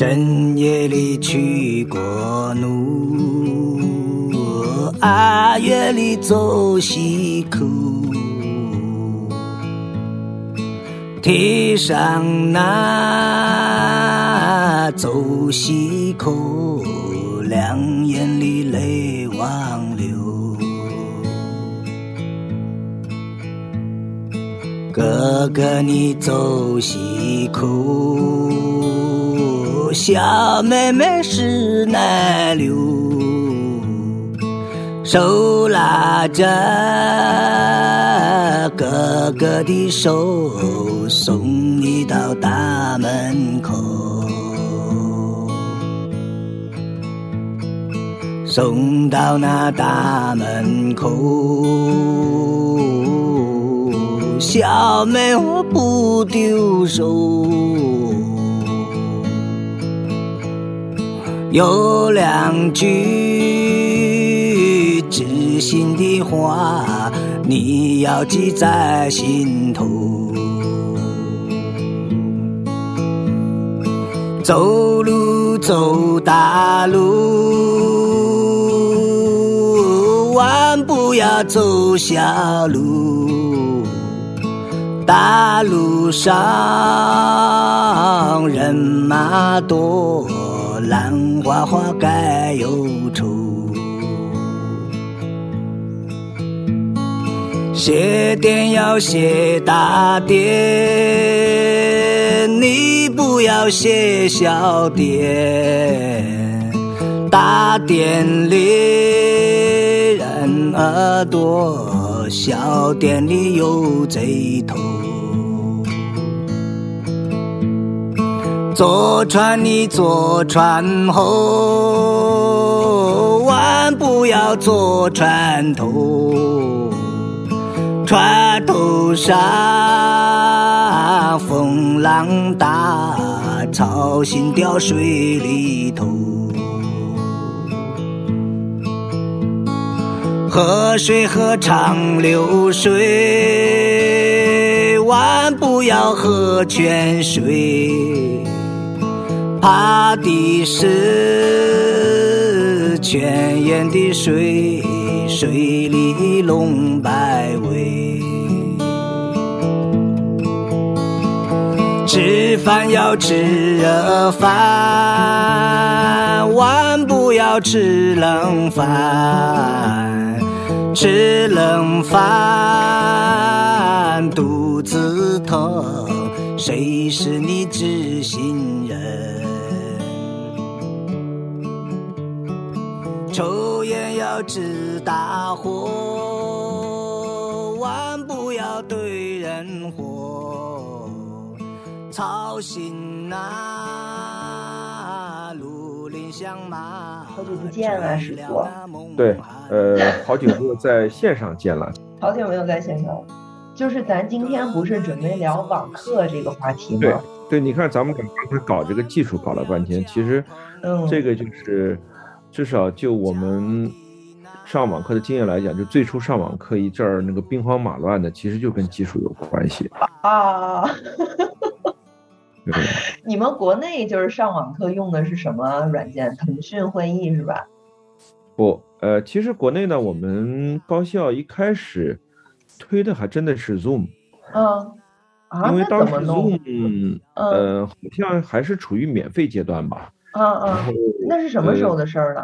正夜里去过路，暗夜里走西口。天上那走西口，两眼里泪汪流。哥哥你走西口，小妹妹是南流，手拉着哥哥的手，送你到大门口，送到那大门口。小妹我不丢手，有两句知心的话，你要记在心头。走路走大路，万不要走小路。大路上人马多，兰花花该忧愁。谢店要谢大店，你不要谢小店。大店里人儿多。小店里有贼头，坐船你坐船后，万不要坐船头。船头上风浪大，操心掉水里头。河水喝长流水，万不要喝泉水，怕的是泉眼的水，水里龙摆尾。吃饭要吃热饭，万不要吃冷饭。吃冷饭肚子疼，谁是你知心人？抽烟要知大火，万不要对人火，操心那绿林香马。好久不见了，师傅。对，呃，好久没有在线上见了。好久没有在线上，就是咱今天不是准备聊网课这个话题吗？对，对，你看咱们刚才搞这个技术搞了半天，其实，嗯，这个就是至少就我们上网课的经验来讲，就最初上网课一阵儿那个兵荒马乱的，其实就跟技术有关系啊。你们国内就是上网课用的是什么软件？腾讯会议是吧？不。呃，其实国内呢，我们高校一开始推的还真的是 Zoom，嗯，因为当时 Zoom，呃，好像还是处于免费阶段吧，嗯嗯，那是什么时候的事儿呢？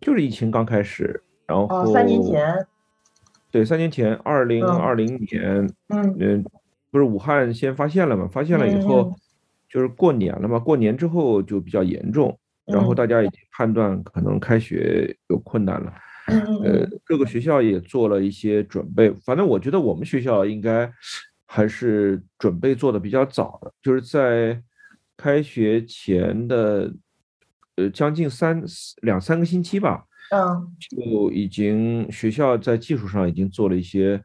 就是疫情刚开始，然后三年前，对，三年前，二零二零年，嗯嗯，不是武汉先发现了嘛？发现了以后，就是过年了嘛，过年之后就比较严重。然后大家已经判断可能开学有困难了，呃，各个学校也做了一些准备。反正我觉得我们学校应该还是准备做的比较早的，就是在开学前的呃将近三两三个星期吧，嗯，就已经学校在技术上已经做了一些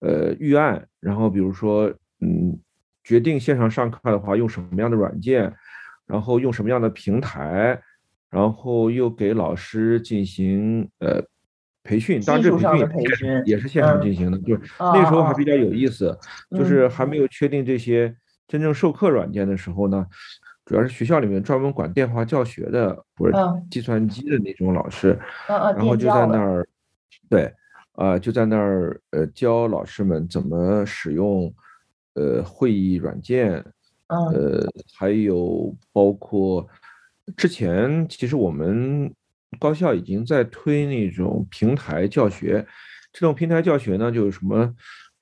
呃预案，然后比如说嗯决定线上上课的话用什么样的软件。然后用什么样的平台，然后又给老师进行呃培训，当然这培训也是线上进行的，就是。那时候还比较有意思，就是还没有确定这些真正授课软件的时候呢，主要是学校里面专门管电话教学的或者计算机的那种老师，然后就在那儿，对，啊，就在那儿呃教老师们怎么使用呃会议软件，呃，还有包括之前其实我们高校已经在推那种平台教学，这种平台教学呢就是什么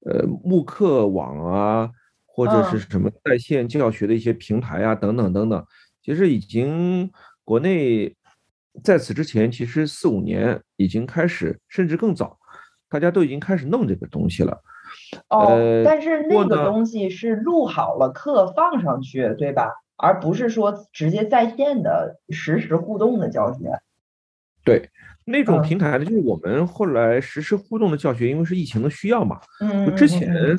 呃慕课网啊。或者是什么在线教学的一些平台啊，等等等等，其实已经国内在此之前，其实四五年已经开始，甚至更早，大家都已经开始弄这个东西了。哦，但是那个东西是录好了课放上去，对吧？而不是说直接在线的实时互动的教学。对，那种平台呢，就是我们后来实时互动的教学，因为是疫情的需要嘛。嗯。之前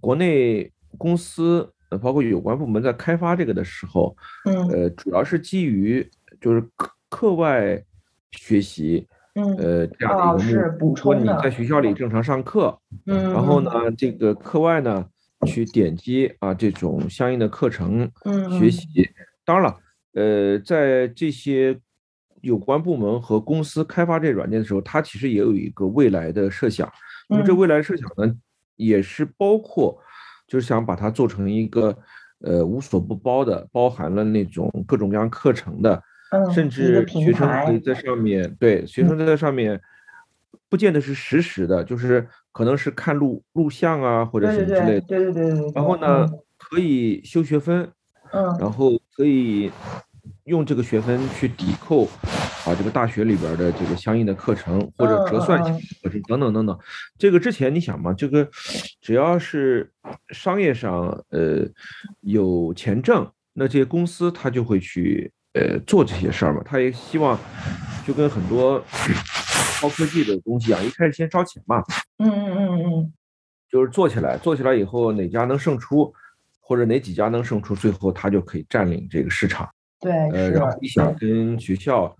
国内。公司呃，包括有关部门在开发这个的时候，嗯，呃，主要是基于就是课课外学习，嗯，呃，这样的一个目的，说你在学校里正常上课，嗯，然后呢，这个课外呢去点击啊这种相应的课程，嗯，学习。当然了，呃，在这些有关部门和公司开发这软件的时候，它其实也有一个未来的设想。那么这未来设想呢，也是包括。就是想把它做成一个，呃，无所不包的，包含了那种各种各样课程的，甚至学生可以在上面，对，学生在上面，不见得是实时的，就是可能是看录录像啊，或者什么之类的，对对对对。然后呢，可以修学分，嗯，然后可以用这个学分去抵扣。啊，这个大学里边的这个相应的课程或者折算课程等等等等，这个之前你想嘛，这个只要是商业上呃有钱挣，那这些公司他就会去呃做这些事儿嘛，他也希望就跟很多高科技的东西一样，一开始先烧钱嘛，嗯嗯嗯嗯，就是做起来，做起来以后哪家能胜出，或者哪几家能胜出，最后他就可以占领这个市场。对，呃，然后你想跟学校。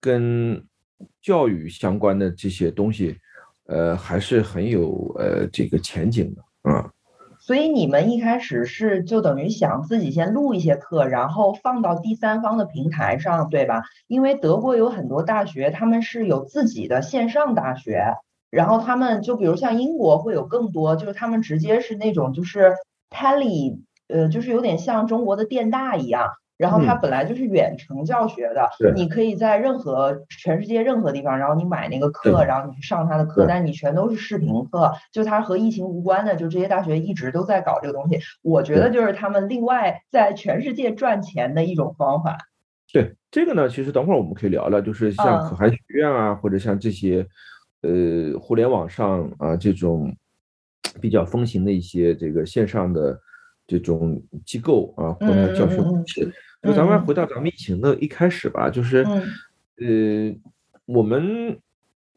跟教育相关的这些东西，呃，还是很有呃这个前景的啊。所以你们一开始是就等于想自己先录一些课，然后放到第三方的平台上，对吧？因为德国有很多大学，他们是有自己的线上大学，然后他们就比如像英国会有更多，就是他们直接是那种就是 tele，呃，就是有点像中国的电大一样。然后它本来就是远程教学的，你可以在任何全世界任何地方，然后你买那个课，然后你去上他的课，但你全都是视频课，就它和疫情无关的，就这些大学一直都在搞这个东西。我觉得就是他们另外在全世界赚钱的一种方法。对这个呢，其实等会儿我们可以聊聊，就是像可汗学院啊，或者像这些呃互联网上啊这种比较风行的一些这个线上的这种机构啊，或者教学模式。就咱们回到咱们疫情的一开始吧，就是，呃，我们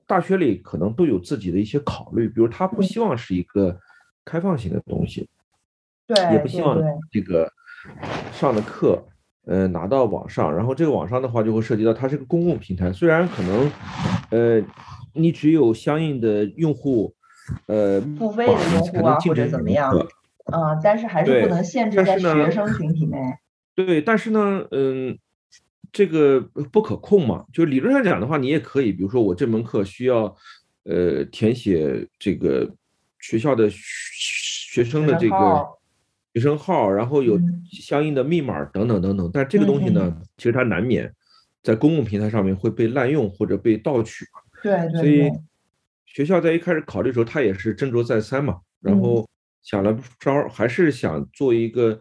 大学里可能都有自己的一些考虑，比如他不希望是一个开放性的东西，对，也不希望这个上的课，呃，拿到网上，然后这个网上的话就会涉及到它是个公共平台，虽然可能，呃，你只有相应的用户，呃，付费的用户啊或者怎么样，啊，但是还是不能限制在学生群体内。对，但是呢，嗯，这个不可控嘛。就理论上讲的话，你也可以，比如说我这门课需要，呃，填写这个学校的学生的这个学生号，然后有相应的密码等等等等。但这个东西呢，其实它难免在公共平台上面会被滥用或者被盗取嘛。对对。所以学校在一开始考虑的时候，他也是斟酌再三嘛，然后想了招，还是想做一个。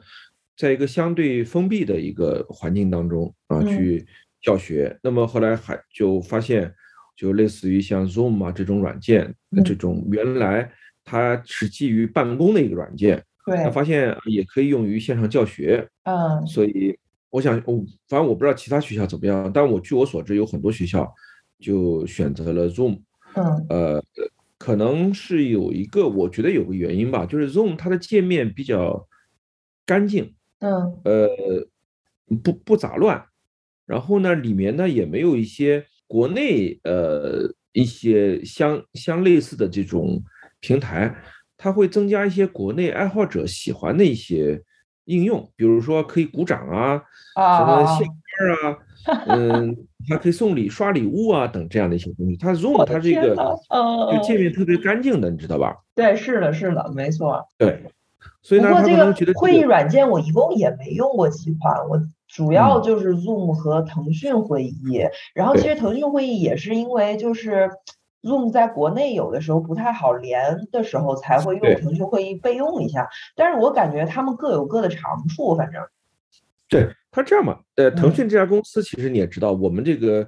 在一个相对封闭的一个环境当中啊，去教学，那么后来还就发现，就类似于像 Zoom 啊这种软件，这种原来它是基于办公的一个软件，对，发现也可以用于线上教学，嗯，所以我想，我反正我不知道其他学校怎么样，但我据我所知，有很多学校就选择了 Zoom，嗯，呃，可能是有一个，我觉得有个原因吧，就是 Zoom 它的界面比较干净。嗯，呃，不不杂乱，然后呢，里面呢也没有一些国内呃一些相相类似的这种平台，它会增加一些国内爱好者喜欢的一些应用，比如说可以鼓掌啊，什么献花啊，嗯，还可以送礼、刷礼物啊等这样的一些东西。它 Zoom 它这个就界面特别干净的，你知道吧？对，是的，是的，没错。对，所以不过这个会议软件我一共也没用过几款，我主要就是 Zoom 和腾讯会议。然后其实腾讯会议也是因为就是。Zoom 在国内有的时候不太好连的时候，才会用腾讯会议备用一下。但是我感觉他们各有各的长处，反正。对他这样嘛，呃，腾讯这家公司其实你也知道，我们这个，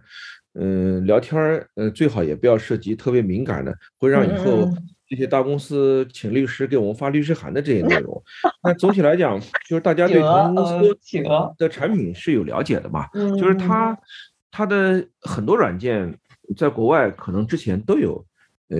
嗯，聊天儿，呃，最好也不要涉及特别敏感的，会让以后这些大公司请律师给我们发律师函的这些内容。那总体来讲，就是大家对腾讯公司的产品是有了解的嘛，就是它它的很多软件。在国外可能之前都有，呃，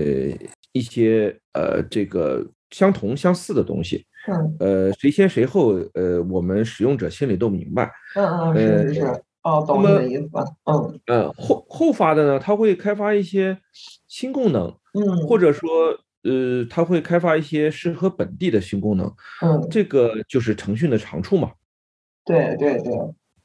一些呃这个相同相似的东西，嗯，呃，谁先谁后，呃，我们使用者心里都明白，嗯嗯是是，哦，懂你的意思，嗯呃，后后发的呢，他会开发一些新功能，嗯，或者说，呃，他会开发一些适合本地的新功能，嗯，这个就是腾讯的长处嘛，对对对，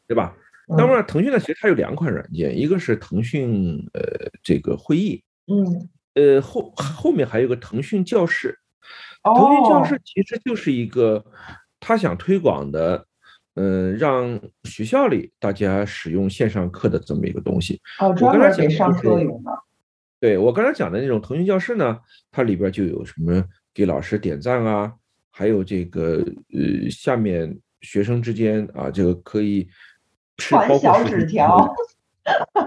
对吧？当然腾讯呢？其实它有两款软件，一个是腾讯呃这个会议，嗯，呃后后面还有个腾讯教室。腾讯教室其实就是一个他想推广的，嗯，让学校里大家使用线上课的这么一个东西。哦，专门给上课用的。对我刚才讲的那种腾讯教室呢，它里边就有什么给老师点赞啊，还有这个呃下面学生之间啊，这个可以。传小纸条，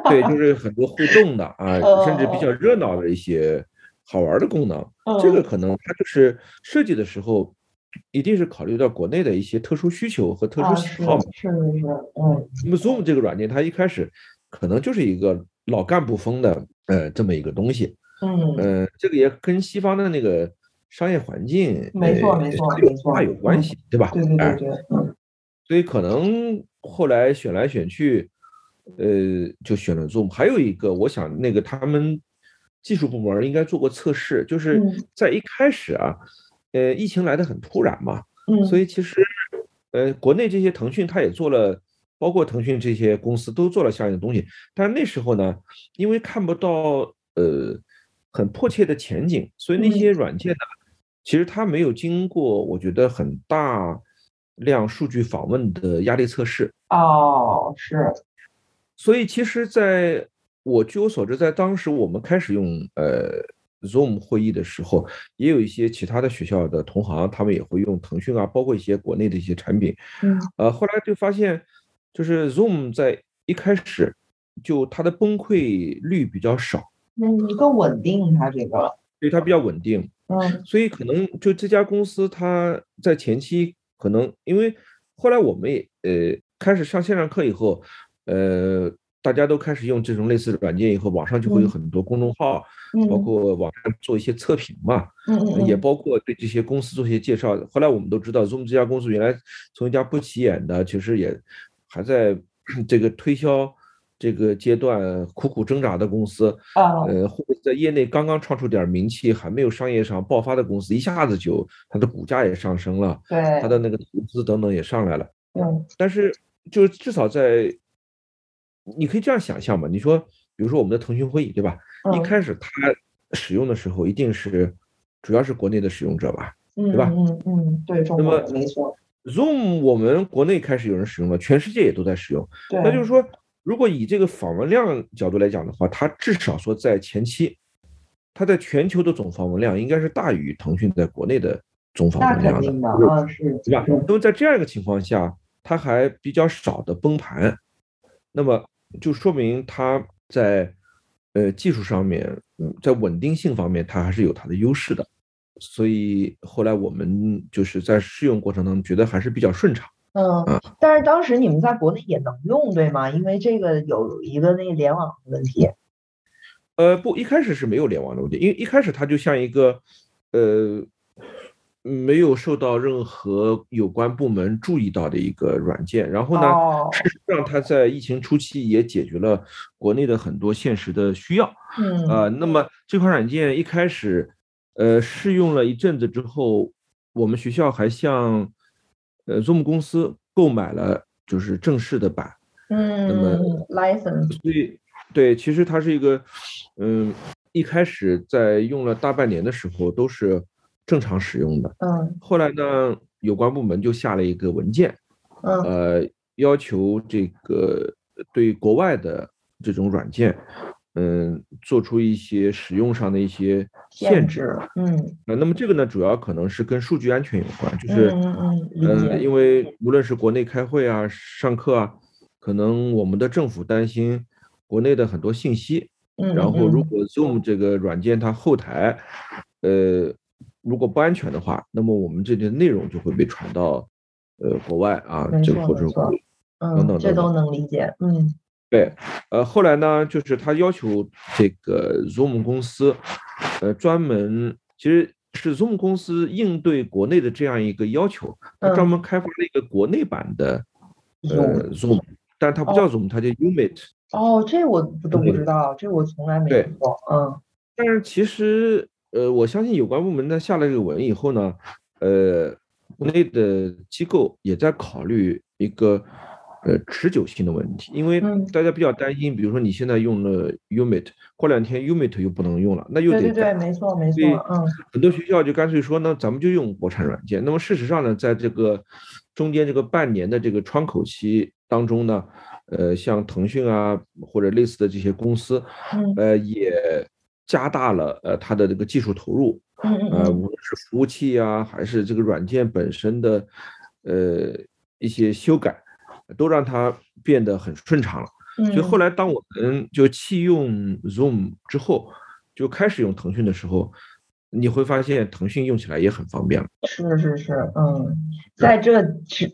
对，就是很多互动的啊，甚至比较热闹的一些好玩的功能。这个可能它就是设计的时候，一定是考虑到国内的一些特殊需求和特殊喜好嘛。是是是，嗯。那么 Zoom 这个软件，它一开始可能就是一个老干部风的呃这么一个东西。嗯。呃，这个也跟西方的那个商业环境没错没错没错有关系，对吧？对对对对，嗯。所以可能。后来选来选去，呃，就选了 Zoom。还有一个，我想那个他们技术部门应该做过测试，就是在一开始啊，呃，疫情来的很突然嘛，嗯，所以其实，呃，国内这些腾讯他也做了，包括腾讯这些公司都做了相应的东西。但是那时候呢，因为看不到呃很迫切的前景，所以那些软件呢，其实它没有经过，我觉得很大。量数据访问的压力测试哦，是，所以其实，在我据我所知，在当时我们开始用呃 Zoom 会议的时候，也有一些其他的学校的同行，他们也会用腾讯啊，包括一些国内的一些产品，嗯，呃，后来就发现，就是 Zoom 在一开始就它的崩溃率比较少，嗯，更稳定，它这个，对，它比较稳定，嗯，所以可能就这家公司它在前期。可能因为后来我们也呃开始上线上课以后，呃大家都开始用这种类似的软件以后，网上就会有很多公众号，包括网上做一些测评嘛，嗯也包括对这些公司做一些介绍。后来我们都知道，Zoom 这家公司原来从一家不起眼的，其实也还在 这个推销。这个阶段苦苦挣扎的公司啊，呃，或者在业内刚刚创出点名气，还没有商业上爆发的公司，一下子就它的股价也上升了，对，它的那个投资等等也上来了。嗯，但是就至少在，你可以这样想象嘛？你说，比如说我们的腾讯会议，对吧？一开始它使用的时候，一定是主要是国内的使用者吧？对吧？嗯嗯，对，那么没错，Zoom 我们国内开始有人使用了，全世界也都在使用，那就是说。如果以这个访问量角度来讲的话，它至少说在前期，它在全球的总访问量应该是大于腾讯在国内的总访问量的，啊，是，对吧？那么在这样一个情况下，它还比较少的崩盘，那么就说明它在呃技术上面，嗯，在稳定性方面，它还是有它的优势的。所以后来我们就是在试用过程当中，觉得还是比较顺畅。嗯，但是当时你们在国内也能用对吗？因为这个有一个那个联网的问题。呃，不，一开始是没有联网的问题，因为一开始它就像一个呃没有受到任何有关部门注意到的一个软件。然后呢，事实上它在疫情初期也解决了国内的很多现实的需要。嗯，呃，那么这款软件一开始呃试用了一阵子之后，我们学校还向呃，Zoom 公司购买了就是正式的版，嗯，那么 license，所以对，其实它是一个，嗯，一开始在用了大半年的时候都是正常使用的，嗯，后来呢，有关部门就下了一个文件，嗯，呃，要求这个对国外的这种软件。嗯，做出一些使用上的一些限制，嗯，呃，那么这个呢，主要可能是跟数据安全有关，就是，嗯嗯嗯，因为无论是国内开会啊、上课啊，可能我们的政府担心国内的很多信息，嗯，然后如果 Zoom 这个软件它后台，呃，如果不安全的话，那么我们这些内容就会被传到，呃，国外啊，这个或者等等，这都能理解，嗯。对，呃，后来呢，就是他要求这个 Zoom 公司，呃，专门其实是 Zoom 公司应对国内的这样一个要求，他专门开发了一个国内版的呃 Zoom，但它不叫 Zoom，它叫 Umit。哦，这我都不知道，这我从来没听过。嗯，但是其实，呃，我相信有关部门呢下了这个文以后呢，呃，国内的机构也在考虑一个。呃，持久性的问题，因为大家比较担心，比如说你现在用了 Umit，过两天 Umit 又不能用了，那又得对对对，没错没。错，嗯，很多学校就干脆说，那咱们就用国产软件。那么事实上呢，在这个中间这个半年的这个窗口期当中呢，呃，像腾讯啊或者类似的这些公司，呃，也加大了呃它的这个技术投入，呃，无论是服务器啊，还是这个软件本身的呃一些修改。都让它变得很顺畅了，所以后来当我们就弃用 Zoom 之后，就开始用腾讯的时候，你会发现腾讯用起来也很方便了。是是是，嗯，在这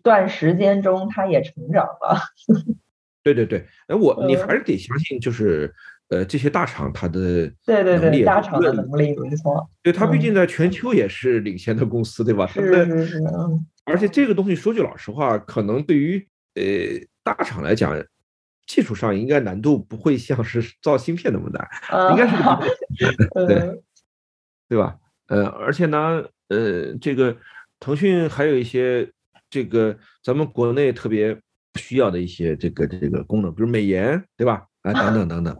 段时间中，它也成长了。对对对，哎，我你还是得相信，就是呃这些大厂它的对对对大厂的能力没错，对它毕竟在全球也是领先的公司，对吧？是是是，嗯。而且这个东西说句老实话，可能对于呃，大厂来讲，技术上应该难度不会像是 造芯片那么难，应该是 对对吧？呃，而且呢，呃，这个腾讯还有一些这个咱们国内特别需要的一些这个这个功能，比如美颜，对吧？啊，等等等等。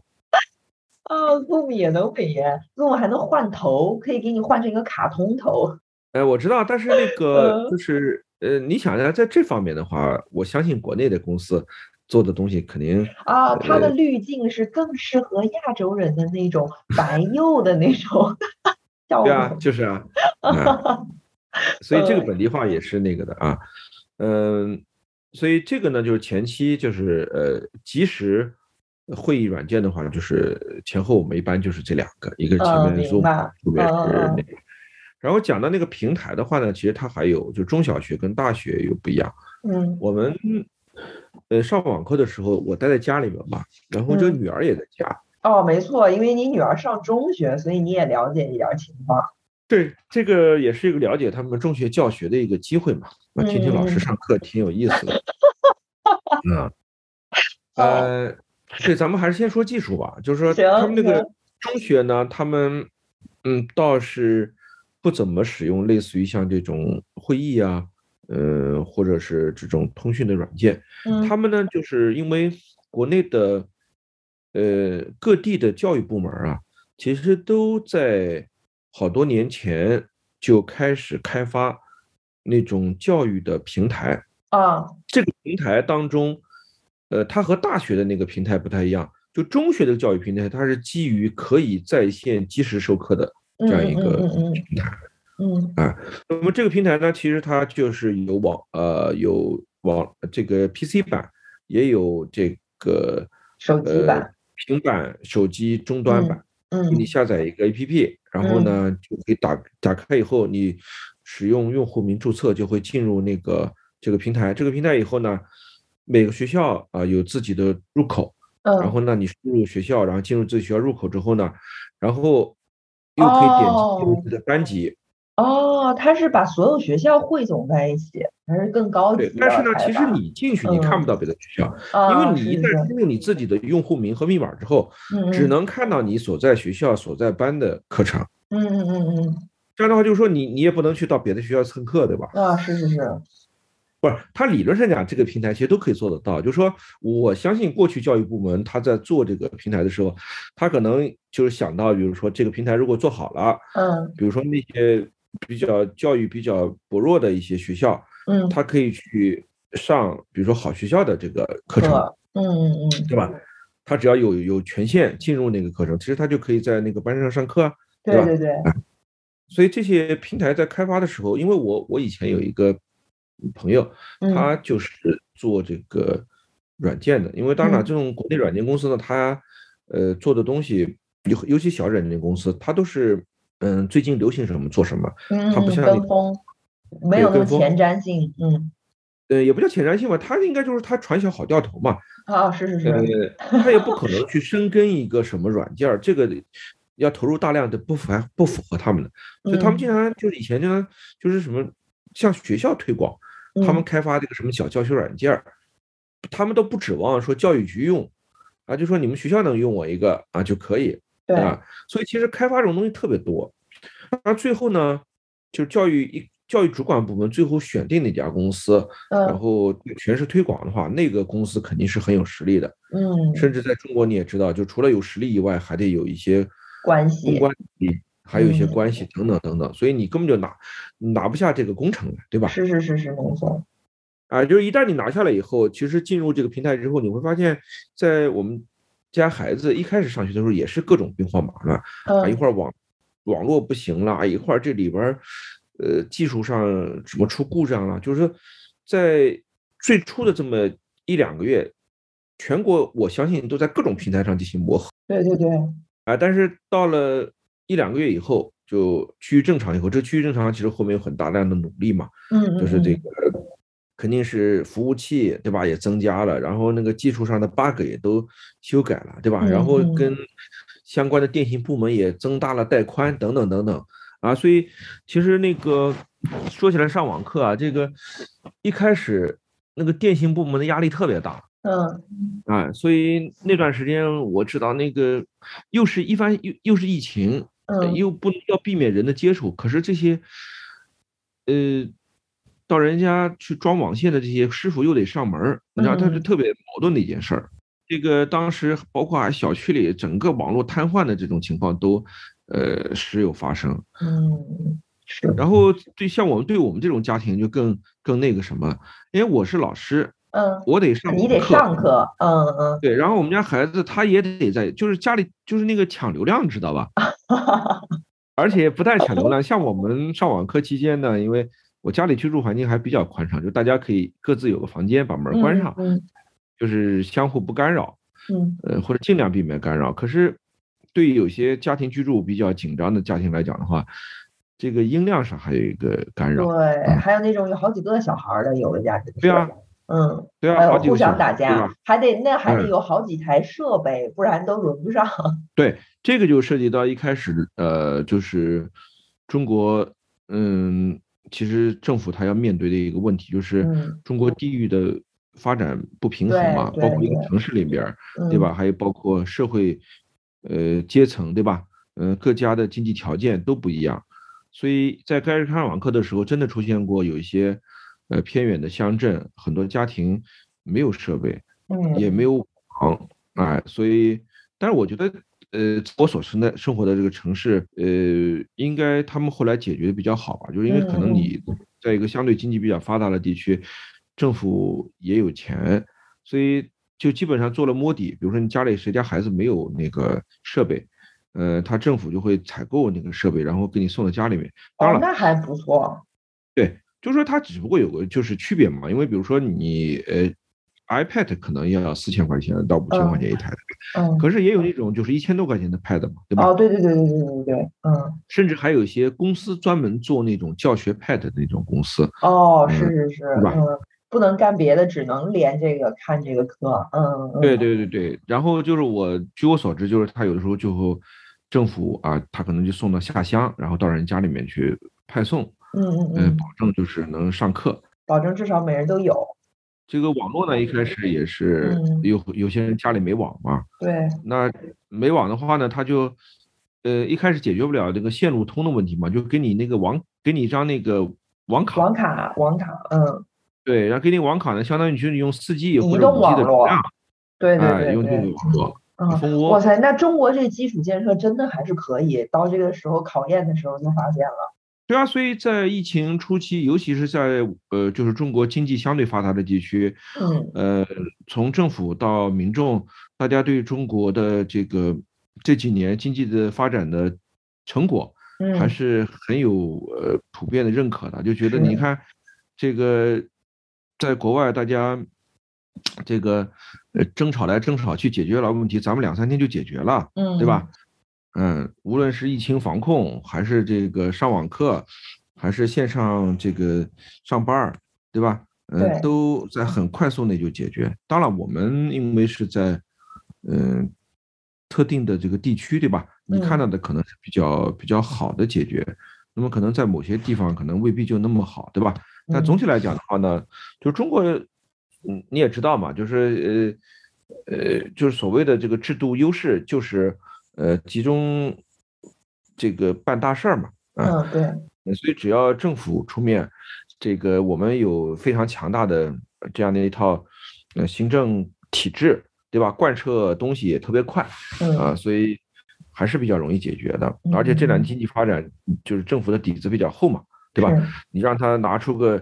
啊，Zoom 也能美颜，Zoom 还能换头，可以给你换成一个卡通头。哎，我知道，但是那个就是。呃，你想一下，在这方面的话，我相信国内的公司做的东西肯定啊，它的滤镜是更适合亚洲人的那种白釉的那种对啊，就是啊 所以这个本地化也是那个的啊，嗯，所以这个呢，就是前期就是呃，即时会议软件的话，就是前后我们一般就是这两个，一个前面 Zoom，后面是那个。然后讲到那个平台的话呢，其实它还有就中小学跟大学又不一样。嗯，我们呃上网课的时候，我待在家里面嘛，然后这个女儿也在家。哦，没错，因为你女儿上中学，所以你也了解一点情况。对，这个也是一个了解他们中学教学的一个机会嘛，那听听老师上课挺有意思的。嗯，呃，对，咱们还是先说技术吧，就是说他们那个中学呢，他们嗯倒是。不怎么使用类似于像这种会议啊，呃，或者是这种通讯的软件。他们呢，就是因为国内的，呃，各地的教育部门啊，其实都在好多年前就开始开发那种教育的平台啊。这个平台当中，呃，它和大学的那个平台不太一样，就中学的教育平台，它是基于可以在线即时授课的。这样一个平台，嗯啊，那么这个平台呢，其实它就是有网呃有网这个 PC 版，也有这个手机版、平板、手机终端版。嗯，你下载一个 APP，然后呢就可以打打开以后，你使用用户名注册就会进入那个这个平台。这个平台以后呢，每个学校啊有自己的入口，然后呢你输入学校，然后进入自己学校入口之后呢，然后。又可以点击自己的班级哦，他是把所有学校汇总在一起，还是更高级？对，但是呢，其实你进去你看不到别的学校，因为你一旦输入你自己的用户名和密码之后，只能看到你所在学校所在班的课程。嗯嗯嗯嗯，这样的话就是说你你也不能去到别的学校蹭课，对吧？啊，是是是。不是，它理论上讲，这个平台其实都可以做得到。就是说，我相信过去教育部门他在做这个平台的时候，他可能就是想到，比如说这个平台如果做好了，嗯，比如说那些比较教育比较薄弱的一些学校，嗯，他可以去上，比如说好学校的这个课程，嗯嗯嗯，对吧？他只要有有权限进入那个课程，其实他就可以在那个班上上课，对吧？对对。所以这些平台在开发的时候，因为我我以前有一个。朋友，他就是做这个软件的，因为当然这种国内软件公司呢，他呃做的东西，尤尤其小软件公司，他都是嗯最近流行什么做什么，他不像跟风，没有那么前瞻性，嗯，呃也不叫前瞻性吧，他应该就是他传销好掉头嘛，啊是是是，呃他也不可能去深耕一个什么软件儿，这个要投入大量的不符不符合他们的，所以他们经常就是以前经常就是什么向学校推广。他们开发这个什么小教学软件儿，他们都不指望说教育局用，啊，就说你们学校能用我一个啊就可以，啊，所以其实开发这种东西特别多，那最后呢，就是教育一教育主管部门最后选定那家公司，然后全市推广的话，那个公司肯定是很有实力的，嗯，甚至在中国你也知道，就除了有实力以外，还得有一些关系。公关力。还有一些关系等等等等，所以你根本就拿拿不下这个工程来，对吧？是是是是，没错。啊，就是一旦你拿下来以后，其实进入这个平台之后，你会发现，在我们家孩子一开始上学的时候，也是各种兵荒马乱啊，一会儿网网络不行了，一会儿这里边呃技术上什么出故障了，就是说在最初的这么一两个月，全国我相信都在各种平台上进行磨合。对对对。啊，但是到了。一两个月以后就趋于正常，以后这趋于正常，其实后面有很大量的努力嘛，嗯，就是这个肯定是服务器对吧也增加了，然后那个技术上的 bug 也都修改了对吧？然后跟相关的电信部门也增大了带宽等等等等啊，所以其实那个说起来上网课啊，这个一开始那个电信部门的压力特别大。嗯，啊，所以那段时间我知道那个又是一番又又是疫情，嗯，又不能要避免人的接触，可是这些，呃，到人家去装网线的这些师傅又得上门，你知道他是特别矛盾的一件事儿。这个当时包括小区里整个网络瘫痪的这种情况都，呃，时有发生。嗯，是。然后对像我们对我们这种家庭就更更那个什么，因为我是老师。嗯，我得上，你得上课，嗯嗯，对，然后我们家孩子他也得在，就是家里就是那个抢流量，知道吧？而且不太抢流量，像我们上网课期间呢，因为我家里居住环境还比较宽敞，就大家可以各自有个房间，把门关上，就是相互不干扰，嗯，呃，或者尽量避免干扰。可是对于有些家庭居住比较紧张的家庭来讲的话，这个音量上还有一个干扰。对，还有那种有好几个小孩的，有的家庭。对啊。嗯，对啊，互相打架，还得那还得有好几台设备，不然都轮不上。对，这个就涉及到一开始，呃，就是中国，嗯，其实政府它要面对的一个问题，就是中国地域的发展不平衡嘛，包括一个城市里边，对吧？还有包括社会，呃，阶层，对吧？嗯，各家的经济条件都不一样，所以在开始上网课的时候，真的出现过有一些。呃，偏远的乡镇，很多家庭没有设备，嗯，也没有网，哎，所以，但是我觉得，呃，我所生的生活的这个城市，呃，应该他们后来解决的比较好吧，就是因为可能你在一个相对经济比较发达的地区，政府也有钱，所以就基本上做了摸底，比如说你家里谁家孩子没有那个设备，呃，他政府就会采购那个设备，然后给你送到家里面。当然，那还不错。对。就是说，它只不过有个就是区别嘛，因为比如说你呃，iPad 可能要四千块钱到五千块钱一台，嗯，可是也有那种就是一千多块钱的 Pad 嘛，对吧？哦，对对对对对对对，嗯，甚至还有一些公司专门做那种教学 Pad 的那种公司。哦，是是是，对吧？嗯，不能干别的，只能连这个看这个课，嗯，对对对对。然后就是我据我所知，就是他有的时候就政府啊，他可能就送到下乡，然后到人家里面去派送。嗯嗯嗯，保证就是能上课，保证至少每人都有。这个网络呢，一开始也是有有些人家里没网嘛，对，那没网的话呢，他就呃一开始解决不了这个线路通的问题嘛，就给你那个网给你一张那个网卡，网卡网卡，嗯，对，然后给你网卡呢，相当于就是用四 G 移动网络，对对对，用这个网络。嗯，哇塞，那中国这基础建设真的还是可以，到这个时候考验的时候就发现了。对啊，所以在疫情初期，尤其是在呃，就是中国经济相对发达的地区，嗯，呃，从政府到民众，大家对中国的这个这几年经济的发展的成果，还是很有呃普遍的认可的，就觉得你看这个在国外大家这个呃争吵来争吵去解决了问题，咱们两三天就解决了，嗯，对吧？嗯，无论是疫情防控，还是这个上网课，还是线上这个上班儿，对吧？嗯，都在很快速内就解决。当然，我们因为是在嗯特定的这个地区，对吧？你看到的可能是比较比较好的解决，那么可能在某些地方可能未必就那么好，对吧？但总体来讲的话呢，就中国，嗯，你也知道嘛，就是呃呃，就是所谓的这个制度优势，就是。呃，集中这个办大事儿嘛，嗯，对，所以只要政府出面，这个我们有非常强大的这样的一套呃行政体制，对吧？贯彻东西也特别快，啊，所以还是比较容易解决的。而且这两年经济发展，就是政府的底子比较厚嘛，对吧？你让他拿出个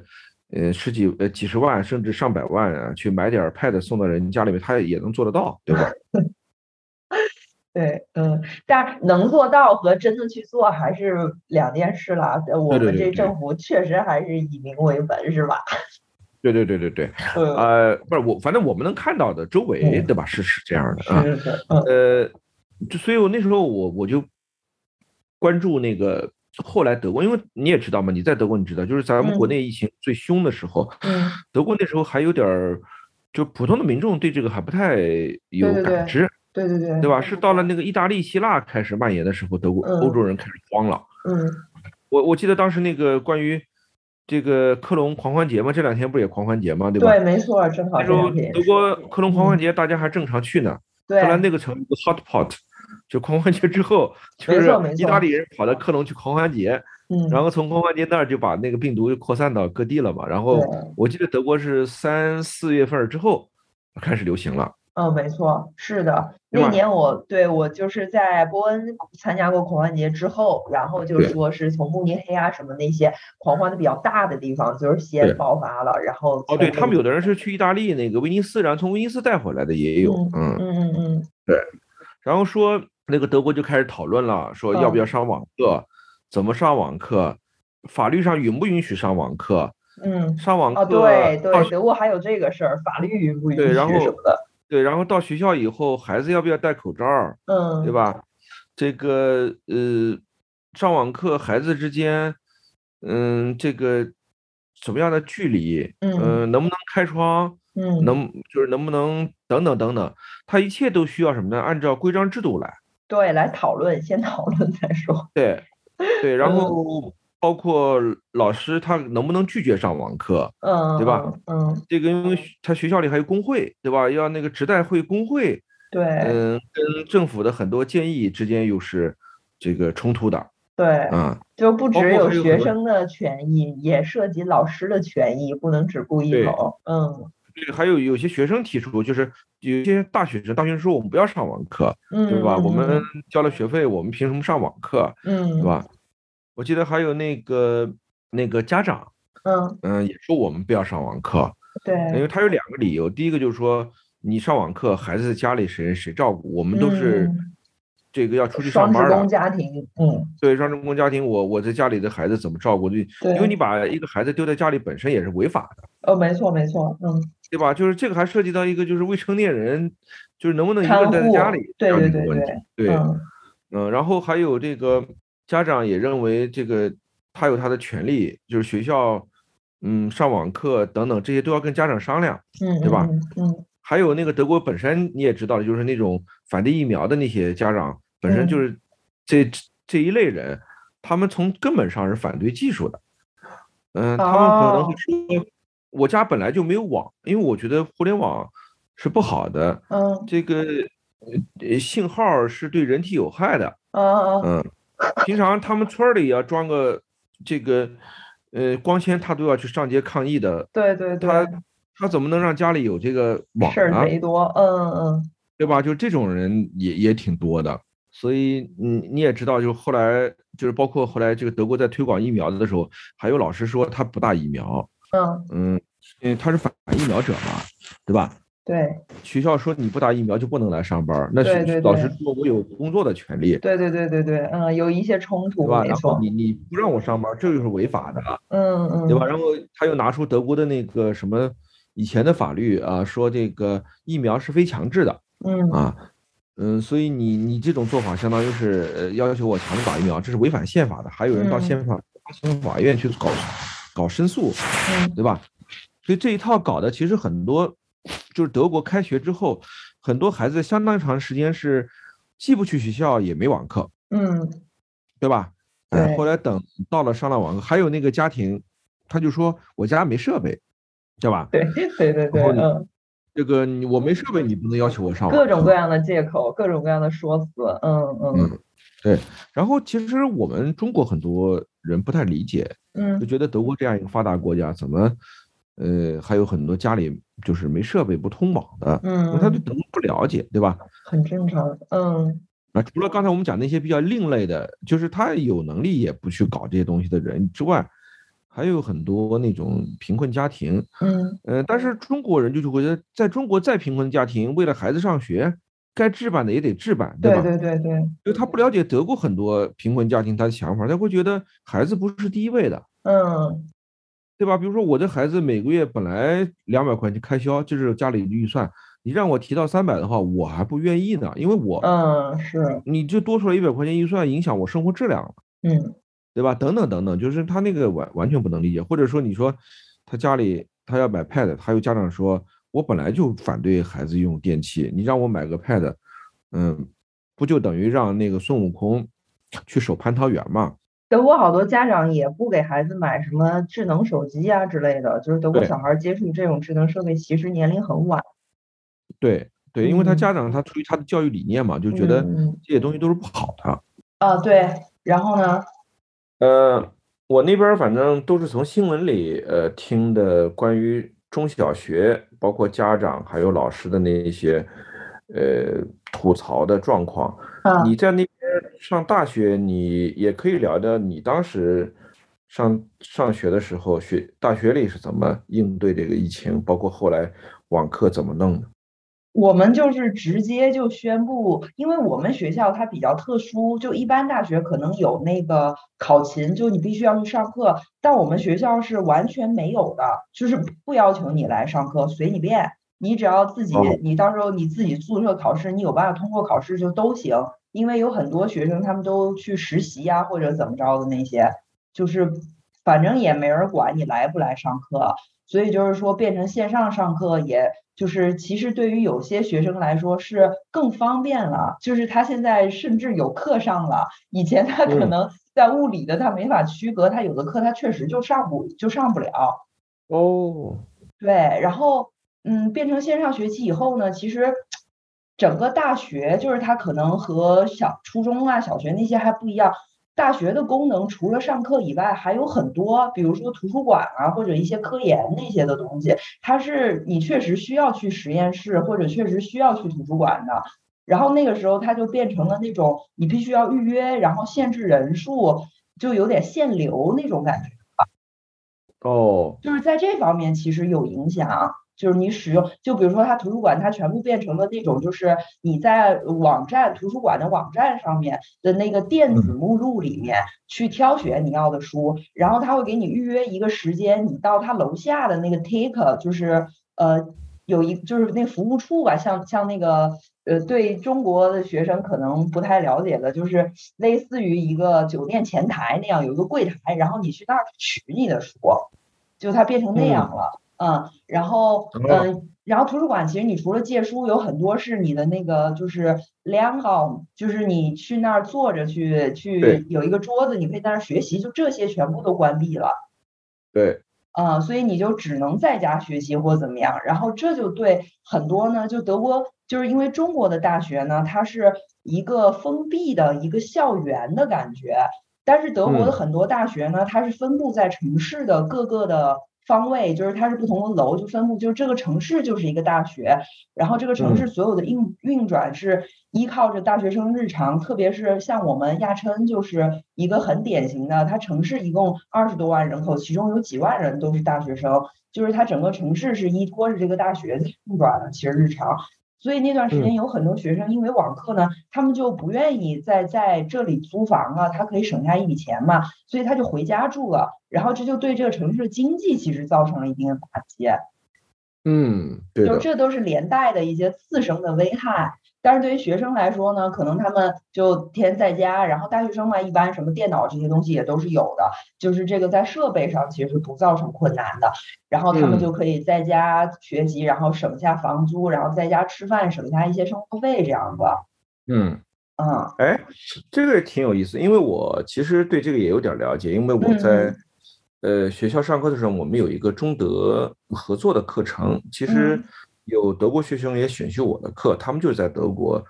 呃十几呃几十万甚至上百万啊，去买点 Pad 送到人家里面，他也能做得到，对吧？对，嗯，但能做到和真的去做还是两件事啦。我们这政府确实还是以民为本，是吧？对对对对对，呃，不是我，反正我们能看到的周围，对吧？是是这样的啊。呃，就所以，我那时候我我就关注那个后来德国，因为你也知道嘛，你在德国你知道，就是咱们国内疫情最凶的时候，嗯，德国那时候还有点儿，就普通的民众对这个还不太有感知。对对对，对对对，对吧？是到了那个意大利、希腊开始蔓延的时候，德国欧洲人开始慌了。嗯，我我记得当时那个关于这个克隆狂欢节嘛，这两天不也狂欢节嘛，对吧？对，没错，正好。那时候德国克隆狂欢节大家还正常去呢。对。后来那个成一个 hot pot，就狂欢节之后，就是意大利人跑到克隆去狂欢节，嗯，然后从狂欢节那儿就把那个病毒就扩散到各地了嘛。然后我记得德国是三四月份之后开始流行了。嗯，没错，是的。那年我对我就是在波恩参加过狂欢节之后，然后就说是从慕尼黑啊什么那些狂欢的比较大的地方，就是先爆发了。然后哦，对他们有的人是去意大利那个威尼斯，然后从威尼斯带回来的也有。嗯嗯嗯嗯，对。然后说那个德国就开始讨论了，说要不要上网课，怎么上网课，法律上允不允许上网课？嗯，上网课对对，德国还有这个事儿，法律允不允许什么的。对，然后到学校以后，孩子要不要戴口罩？嗯，对吧？这个呃，上网课孩子之间，嗯，这个什么样的距离？嗯，能不能开窗？嗯，能就是能不能等等等等，他一切都需要什么呢？按照规章制度来。对，来讨论，先讨论再说。对，对，然后。包括老师他能不能拒绝上网课，嗯，对吧？嗯，这个因为他学校里还有工会，对吧？要那个职代会工会，对，嗯，跟政府的很多建议之间又是这个冲突的，对，嗯，就不只有学生的权益，也涉及老师的权益，不能只顾一头，嗯，对，还有有些学生提出，就是有些大学生，大学生说我们不要上网课，嗯，对吧？我们交了学费，我们凭什么上网课？嗯，对吧？我记得还有那个那个家长，嗯嗯，也说我们不要上网课，对，因为他有两个理由，第一个就是说你上网课，孩子在家里谁谁照顾？我们都是这个要出去上班的。双职工家庭，嗯，对，双职工家庭，我我在家里的孩子怎么照顾？对，因为你把一个孩子丢在家里本身也是违法的。哦，没错没错，嗯，对吧？就是这个还涉及到一个就是未成年人，就是能不能一个人待在家里这样一个问题。对，嗯，然后还有这个。家长也认为这个他有他的权利，就是学校，嗯，上网课等等这些都要跟家长商量，嗯，对吧？嗯，还有那个德国本身你也知道，就是那种反对疫苗的那些家长，本身就是这这一类人，他们从根本上是反对技术的，嗯，他们可能会说，我家本来就没有网，因为我觉得互联网是不好的，嗯，这个呃信号是对人体有害的，嗯嗯。平常他们村里要装个这个，呃，光纤他都要去上街抗议的。对对对。他他怎么能让家里有这个网呢？贼多，嗯嗯。对吧？就这种人也也挺多的。所以你你也知道，就后来就是包括后来这个德国在推广疫苗的时候，还有老师说他不打疫苗。嗯嗯，因为他是反疫苗者嘛，对吧？对。学校说你不打疫苗就不能来上班，那老师说我有工作的权利。对对对对对，嗯，有一些冲突，对吧？然后你你不让我上班，这就是违法的。嗯嗯。对吧？然后他又拿出德国的那个什么以前的法律啊，说这个疫苗是非强制的。嗯啊。嗯，所以你你这种做法相当于是呃要求我强制打疫苗，这是违反宪法的。还有人到宪法宪法院去搞搞申诉，对吧？所以这一套搞的其实很多，就是德国开学之后，很多孩子相当长时间是既不去学校也没网课，嗯，对吧？对。后来等到了上了网课，还有那个家庭，他就说我家没设备，对吧？对对对对，嗯。这个你我没设备，你不能要求我上网。各种各样的借口，各种各样的说辞，嗯嗯。对，然后其实我们中国很多人不太理解，嗯，就觉得德国这样一个发达国家，怎么，呃，还有很多家里就是没设备、不通网的，嗯，他对德国不了解，对吧？很正常，嗯。那除了刚才我们讲那些比较另类的，就是他有能力也不去搞这些东西的人之外。还有很多那种贫困家庭，嗯，呃，但是中国人就是觉得，在中国再贫困的家庭，为了孩子上学，该置办的也得置办，对吧？对对对。因为他不了解德国很多贫困家庭他的想法，他会觉得孩子不是第一位的，嗯，对吧？比如说我的孩子每个月本来两百块钱开销，就是家里的预算，你让我提到三百的话，我还不愿意呢，因为我，嗯，是，你就多出来一百块钱预算，影响我生活质量了，嗯。对吧？等等等等，就是他那个完完全不能理解，或者说你说他家里他要买 Pad，他有家长说，我本来就反对孩子用电器，你让我买个 Pad，嗯，不就等于让那个孙悟空去守蟠桃园吗？德国好多家长也不给孩子买什么智能手机啊之类的，就是德国小孩接触这种智能设备其实年龄很晚。对对，因为他家长他出于他的教育理念嘛，就觉得这些东西都是不好的。啊，对，然后呢？呃，我那边反正都是从新闻里呃听的，关于中小学，包括家长还有老师的那些呃吐槽的状况。你在那边上大学，你也可以聊聊你当时上上学的时候，学大学里是怎么应对这个疫情，包括后来网课怎么弄的。我们就是直接就宣布，因为我们学校它比较特殊，就一般大学可能有那个考勤，就你必须要去上课，但我们学校是完全没有的，就是不要求你来上课，随你便，你只要自己，你到时候你自己宿舍考试，你有办法通过考试就都行，因为有很多学生他们都去实习呀或者怎么着的那些，就是反正也没人管你来不来上课，所以就是说变成线上上课也。就是其实对于有些学生来说是更方便了，就是他现在甚至有课上了，以前他可能在物理的他没法区隔，他有的课他确实就上不就上不了。哦，对，然后嗯，变成线上学期以后呢，其实整个大学就是它可能和小初中啊、小学那些还不一样。大学的功能除了上课以外还有很多，比如说图书馆啊，或者一些科研那些的东西，它是你确实需要去实验室或者确实需要去图书馆的。然后那个时候它就变成了那种你必须要预约，然后限制人数，就有点限流那种感觉吧哦，就是在这方面其实有影响。就是你使用，就比如说它图书馆，它全部变成了那种，就是你在网站图书馆的网站上面的那个电子目录里面去挑选你要的书，然后他会给你预约一个时间，你到他楼下的那个 take，就是呃有一就是那服务处吧，像像那个呃对中国的学生可能不太了解的，就是类似于一个酒店前台那样有一个柜台，然后你去那儿取你的书，就它变成那样了。嗯，然后嗯，然后图书馆其实你除了借书，有很多是你的那个就是良好，就是你去那儿坐着去去有一个桌子，你可以在那儿学习，就这些全部都关闭了。对。啊，所以你就只能在家学习或怎么样，然后这就对很多呢，就德国就是因为中国的大学呢，它是一个封闭的一个校园的感觉。但是德国的很多大学呢，它是分布在城市的各个的。方位就是它是不同的楼就分布，就是这个城市就是一个大学，然后这个城市所有的运运转是依靠着大学生日常，特别是像我们亚琛就是一个很典型的，它城市一共二十多万人口，其中有几万人都是大学生，就是它整个城市是依托着这个大学运转的，其实日常。所以那段时间有很多学生因为网课呢，他们就不愿意再在这里租房了，他可以省下一笔钱嘛，所以他就回家住了，然后这就对这个城市的经济其实造成了一定的打击。嗯，对就这都是连带的一些次生的危害。但是对于学生来说呢，可能他们就天天在家，然后大学生嘛，一般什么电脑这些东西也都是有的，就是这个在设备上其实是不造成困难的，然后他们就可以在家学习，然后省下房租，然后在家吃饭，省下一些生活费这样子。嗯嗯，哎，这个挺有意思，因为我其实对这个也有点了解，因为我在呃学校上课的时候，我们有一个中德合作的课程，其实。有德国学生也选修我的课，他们就是在德国，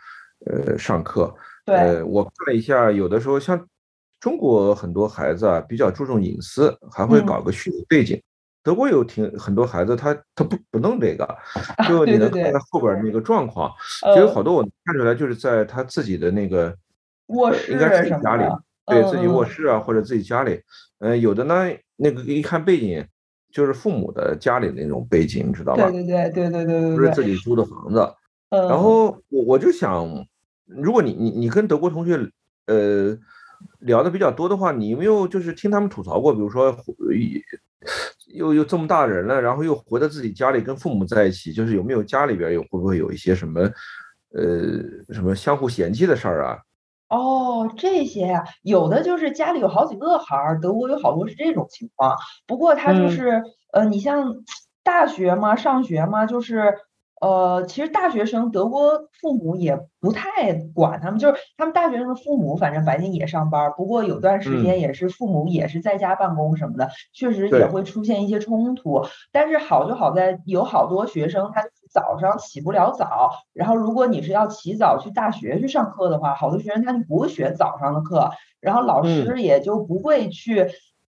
呃，上课。对，我看了一下，有的时候像中国很多孩子啊，比较注重隐私，还会搞个虚拟背景。德国有挺很多孩子，他他不不弄这个，就你能看到后边那个状况。就有好多我看出来，就是在他自己的那个卧室，应该是家里，对自己卧室啊，或者自己家里。嗯，有的呢，那个一看背景。就是父母的家里那种背景，你知道吧？对对对对对对对，不是自己租的房子。然后我我就想，如果你你你跟德国同学呃聊的比较多的话，你有没有就是听他们吐槽过？比如说，又又这么大人了，然后又回到自己家里跟父母在一起，就是有没有家里边有会不会有一些什么呃什么相互嫌弃的事儿啊？哦，这些呀，有的就是家里有好几个孩儿，德国有好多是这种情况。不过他就是，呃，你像大学嘛，上学嘛，就是，呃，其实大学生德国父母也不太管他们，就是他们大学生的父母，反正白天也上班，不过有段时间也是父母也是在家办公什么的，确实也会出现一些冲突。但是好就好在有好多学生他。早上起不了早，然后如果你是要起早去大学去上课的话，好多学生他就不会学早上的课，然后老师也就不会去，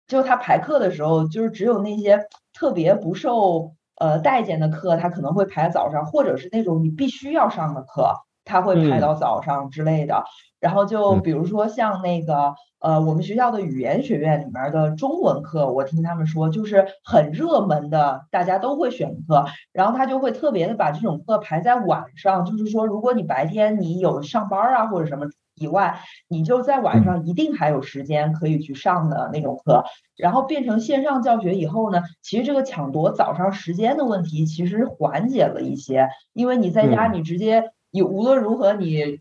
就他排课的时候，就是只有那些特别不受呃待见的课，他可能会排早上，或者是那种你必须要上的课，他会排到早上之类的。然后就比如说像那个呃，我们学校的语言学院里面的中文课，我听他们说就是很热门的，大家都会选课。然后他就会特别的把这种课排在晚上，就是说如果你白天你有上班啊或者什么以外，你就在晚上一定还有时间可以去上的那种课。然后变成线上教学以后呢，其实这个抢夺早上时间的问题其实缓解了一些，因为你在家你直接你无论如何你。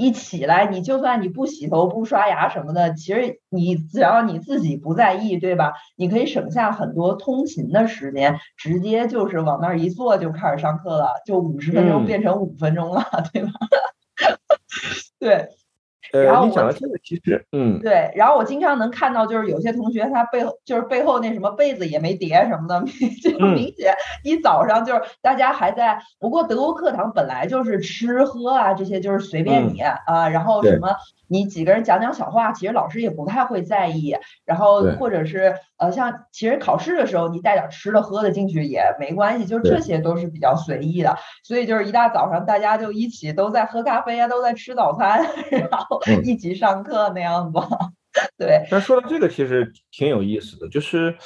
一起来，你就算你不洗头不刷牙什么的，其实你只要你自己不在意，对吧？你可以省下很多通勤的时间，直接就是往那儿一坐就开始上课了，就五十分钟变成五分钟了，对吧？对。然后你讲的这个其实，嗯，对，然后我经常能看到，就是有些同学他背后就是背后那什么被子也没叠什么的，就明显一早上就是大家还在。不过德国课堂本来就是吃喝啊这些就是随便你啊，然后什么。你几个人讲讲小话，其实老师也不太会在意。然后或者是呃，像其实考试的时候，你带点吃的喝的进去也没关系，就这些都是比较随意的。所以就是一大早上大家就一起都在喝咖啡啊，都在吃早餐，然后一起上课那样子。对。但说到这个，其实挺有意思的，就是，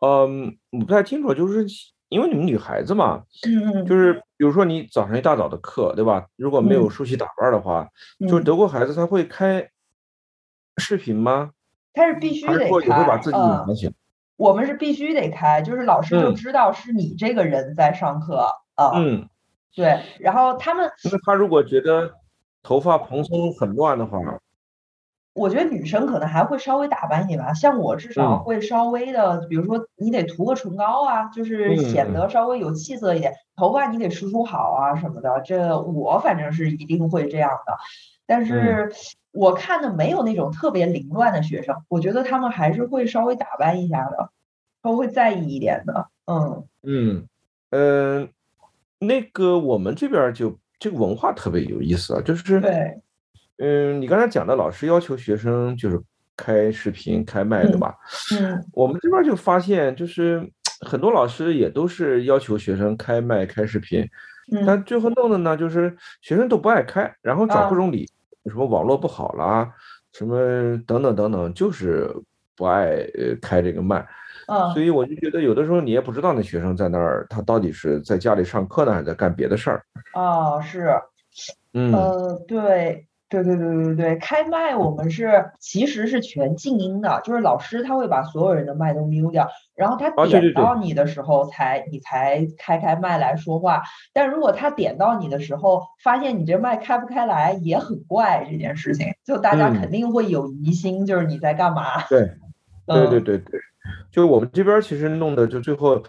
嗯，我不太清楚，就是。因为你们女孩子嘛，嗯就是比如说你早上一大早的课，对吧？如果没有梳洗打扮的话，就是德国孩子他会开视频吗？他是必须得开，嗯，我们是必须得开，就是老师就知道是你这个人在上课啊。嗯，对，然后他们，那他如果觉得头发蓬松很乱的话。我觉得女生可能还会稍微打扮一点吧，像我至少会稍微的，比如说你得涂个唇膏啊，就是显得稍微有气色一点。头发你得梳梳好啊什么的，这我反正是一定会这样的。但是我看的没有那种特别凌乱的学生，我觉得他们还是会稍微打扮一下的，都会在意一点的。嗯嗯嗯，那个我们这边就这个文化特别有意思啊，就是对。嗯，你刚才讲的老师要求学生就是开视频开麦对吧？嗯，我们这边就发现，就是很多老师也都是要求学生开麦开视频，但最后弄的呢，就是学生都不爱开，然后找各种理，什么网络不好啦，什么等等等等，就是不爱呃开这个麦。所以我就觉得有的时候你也不知道那学生在那儿，他到底是在家里上课呢，还是在干别的事儿。哦，是，嗯，呃，对。对对对对对，开麦我们是其实是全静音的，就是老师他会把所有人的麦都 mute 掉，然后他点到你的时候才你才开开麦来说话。但如果他点到你的时候，发现你这麦开不开来，也很怪这件事情，就大家肯定会有疑心，就是你在干嘛？对，对对对对，就是我们这边其实弄的就最后。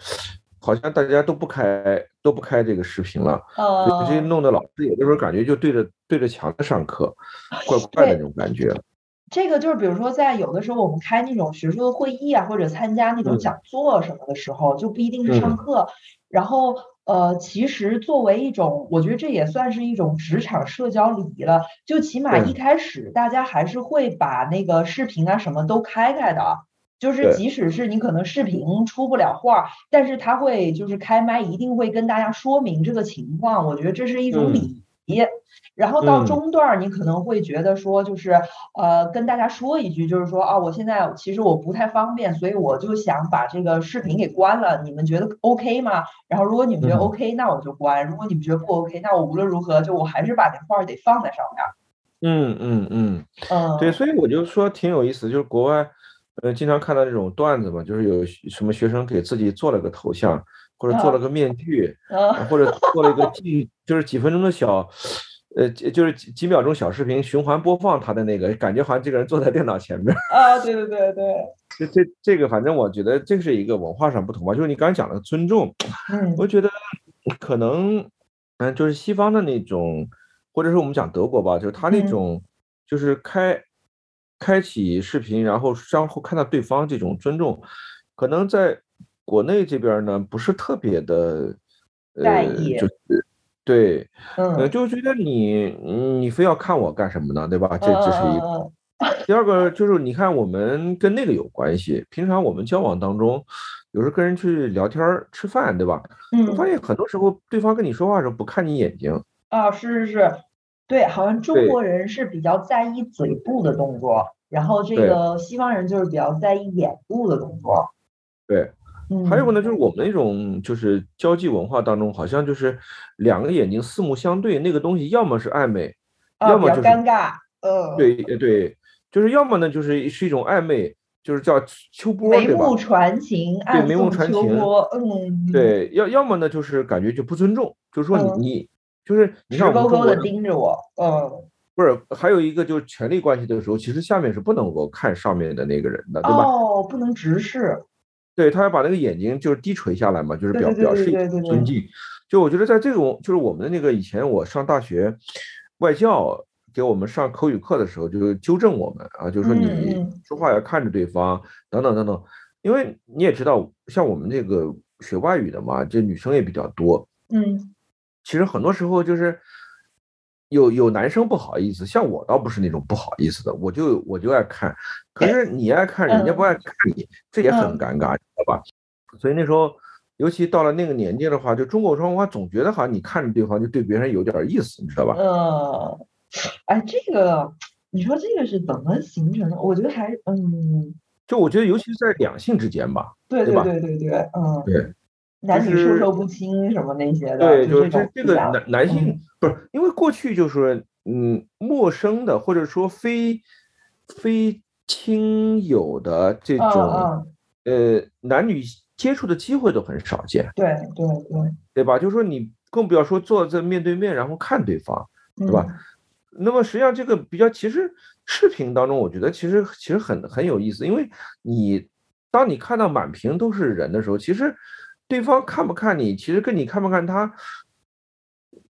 好像大家都不开都不开这个视频了，所以这弄得老师有的时候感觉就对着对着墙在上课，怪怪的那种感觉。这个就是比如说在有的时候我们开那种学术的会议啊，或者参加那种讲座什么的时候，就不一定是上课。然后呃，其实作为一种，我觉得这也算是一种职场社交礼仪了。就起码一开始大家还是会把那个视频啊什么都开开的。就是即使是你可能视频出不了画，但是他会就是开麦，一定会跟大家说明这个情况。我觉得这是一种礼仪。然后到中段你可能会觉得说，就是呃跟大家说一句，就是说啊，我现在其实我不太方便，所以我就想把这个视频给关了。你们觉得 OK 吗？然后如果你们觉得 OK，那我就关；如果你们觉得不 OK，那我无论如何就我还是把那画得放在上面。嗯嗯嗯嗯，对，所以我就说挺有意思，就是国外。呃，经常看到这种段子嘛，就是有什么学生给自己做了个头像，或者做了个面具，或者做了一个几，就是几分钟的小，呃，就是几几秒钟小视频循环播放他的那个，感觉好像这个人坐在电脑前面。啊，对对对对。这这这个，反正我觉得这是一个文化上不同吧，就是你刚才讲的尊重，我觉得可能，嗯，就是西方的那种，或者是我们讲德国吧，就是他那种，就是开。开启视频，然后相互看到对方这种尊重，可能在国内这边呢不是特别的在意，就是对，呃，就觉得你你非要看我干什么呢？对吧？这这是一个。第二个就是你看我们跟那个有关系，平常我们交往当中，有时候跟人去聊天吃饭，对吧？嗯，发现很多时候对方跟你说话的时候不看你眼睛。啊，是是是。对，好像中国人是比较在意嘴部的动作，然后这个西方人就是比较在意眼部的动作。对，还有个呢，就是我们那种就是交际文化当中，好像就是两个眼睛四目相对，那个东西要么是暧昧，要么就是尴尬。呃，对对，就是要么呢就是是一种暧昧，就是叫秋波，眉目传情，对，眉目传情。嗯，对，要要么呢就是感觉就不尊重，就是说你你。就是你看，高高的盯着我，嗯，不是，还有一个就是权力关系的时候，其实下面是不能够看上面的那个人的，对吧？哦，不能直视。对他要把那个眼睛就是低垂下来嘛，就是表表示尊敬。就我觉得在这种就是我们的那个以前我上大学外教给我们上口语课的时候，就是纠正我们啊，就是说你说话要看着对方，等等等等。因为你也知道，像我们这个学外语的嘛，这女生也比较多，嗯。其实很多时候就是有有男生不好意思，像我倒不是那种不好意思的，我就我就爱看，可是你爱看，人家不爱看你，这也很尴尬，知道吧？所以那时候，尤其到了那个年纪的话，就中国文化总觉得好像你看着对方就对别人有点意思，你知道吧？嗯，哎，这个你说这个是怎么形成的？我觉得还嗯，就我觉得尤其是在两性之间吧，对对对对对，嗯，对。男女授受不亲什么那些的，对，就是这这个男男性不是因为过去就是嗯陌生的或者说非非亲友的这种呃男女接触的机会都很少见，对对对，对吧？就是说你更不要说坐在面对面然后看对方，对吧？那么实际上这个比较其实视频当中，我觉得其实其实很很有意思，因为你当你看到满屏都是人的时候，其实。对方看不看你，其实跟你看不看他，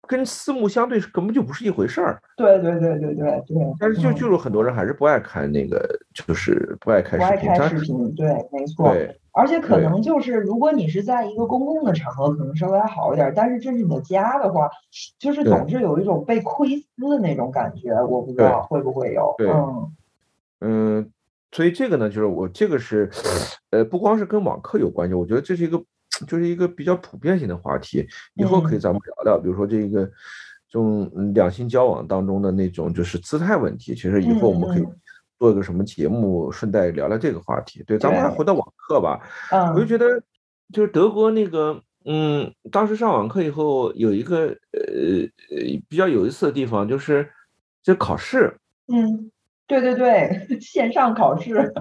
跟四目相对是根本就不是一回事儿。对对对对对对。但是就就是很多人还是不爱看那个，就是不爱看视频。不爱看视频，对，没错。对。而且可能就是，如果你是在一个公共的场合，可能稍微还好一点。但是这是你的家的话，就是总是有一种被窥私的那种感觉。我不知道会不会有。嗯。嗯。所以这个呢，就是我这个是，呃，不光是跟网课有关系，我觉得这是一个，就是一个比较普遍性的话题。以后可以咱们聊聊，比如说这个，这种两性交往当中的那种就是姿态问题。其实以后我们可以做一个什么节目，顺带聊聊这个话题。对，咱们还回到网课吧。我就觉得，就是德国那个，嗯，当时上网课以后有一个呃比较有意思的地方，就是这考试。嗯。对对对，线上考试，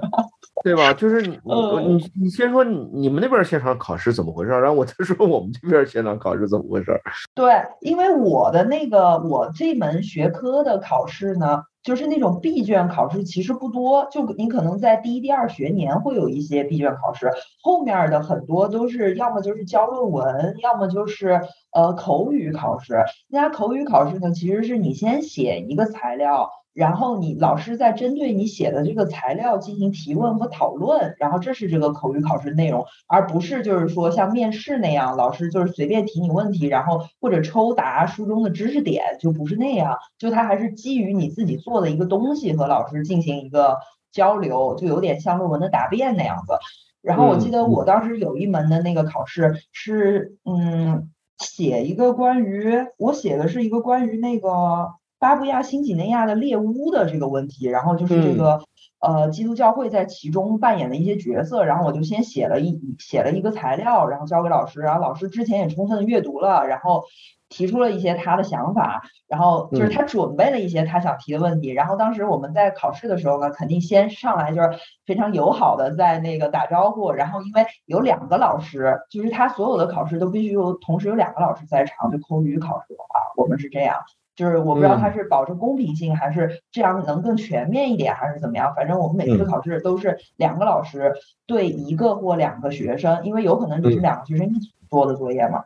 对吧？就是你 你你先说你你们那边线上考试怎么回事，然后我再说我们这边线上考试怎么回事。对，因为我的那个我这门学科的考试呢，就是那种闭卷考试，其实不多，就你可能在第一、第二学年会有一些闭卷考试，后面的很多都是要么就是交论文，要么就是呃口语考试。那口语考试呢，其实是你先写一个材料。然后你老师在针对你写的这个材料进行提问和讨论，然后这是这个口语考试内容，而不是就是说像面试那样，老师就是随便提你问题，然后或者抽答书中的知识点，就不是那样，就他还是基于你自己做的一个东西和老师进行一个交流，就有点像论文的答辩那样子。然后我记得我当时有一门的那个考试是，嗯，写一个关于我写的是一个关于那个。巴布亚新几内亚的猎巫的这个问题，然后就是这个呃基督教会在其中扮演的一些角色，然后我就先写了一写了一个材料，然后交给老师，然后老师之前也充分阅读了，然后提出了一些他的想法，然后就是他准备了一些他想提的问题，然后当时我们在考试的时候呢，肯定先上来就是非常友好的在那个打招呼，然后因为有两个老师，就是他所有的考试都必须有同时有两个老师在场，就口语考试的话，我们是这样。就是我不知道他是保证公平性，还是这样能更全面一点，还是怎么样？反正我们每次考试都是两个老师对一个或两个学生，因为有可能就是两个学生一起做的作业嘛。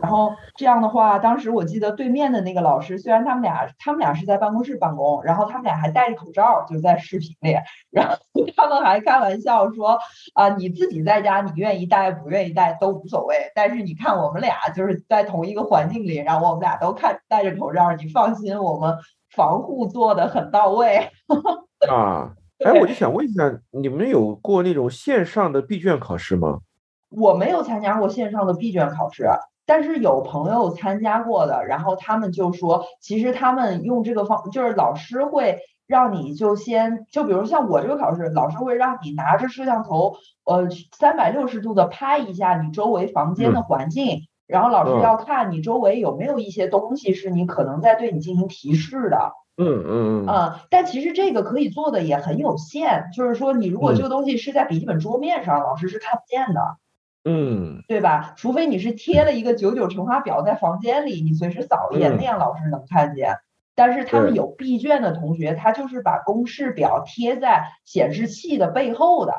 然后这样的话，当时我记得对面的那个老师，虽然他们俩他们俩是在办公室办公，然后他们俩还戴着口罩，就在视频里，然后他们还开玩笑说啊，你自己在家你愿意戴不愿意戴都无所谓，但是你看我们俩就是在同一个环境里，然后我们俩都看戴着口罩，你放心，我们防护做的很到位。啊，哎，我就想问一下，你们有过那种线上的闭卷考试吗？我没有参加过线上的闭卷考试。但是有朋友参加过的，然后他们就说，其实他们用这个方，就是老师会让你就先，就比如像我这个考试，老师会让你拿着摄像头，呃，三百六十度的拍一下你周围房间的环境，然后老师要看你周围有没有一些东西是你可能在对你进行提示的。嗯嗯嗯。啊，但其实这个可以做的也很有限，就是说你如果这个东西是在笔记本桌面上，老师是看不见的。嗯，对吧？除非你是贴了一个九九乘法表在房间里，你随时扫一眼，那样老师能看见。但是他们有闭卷的同学，他就是把公式表贴在显示器的背后的。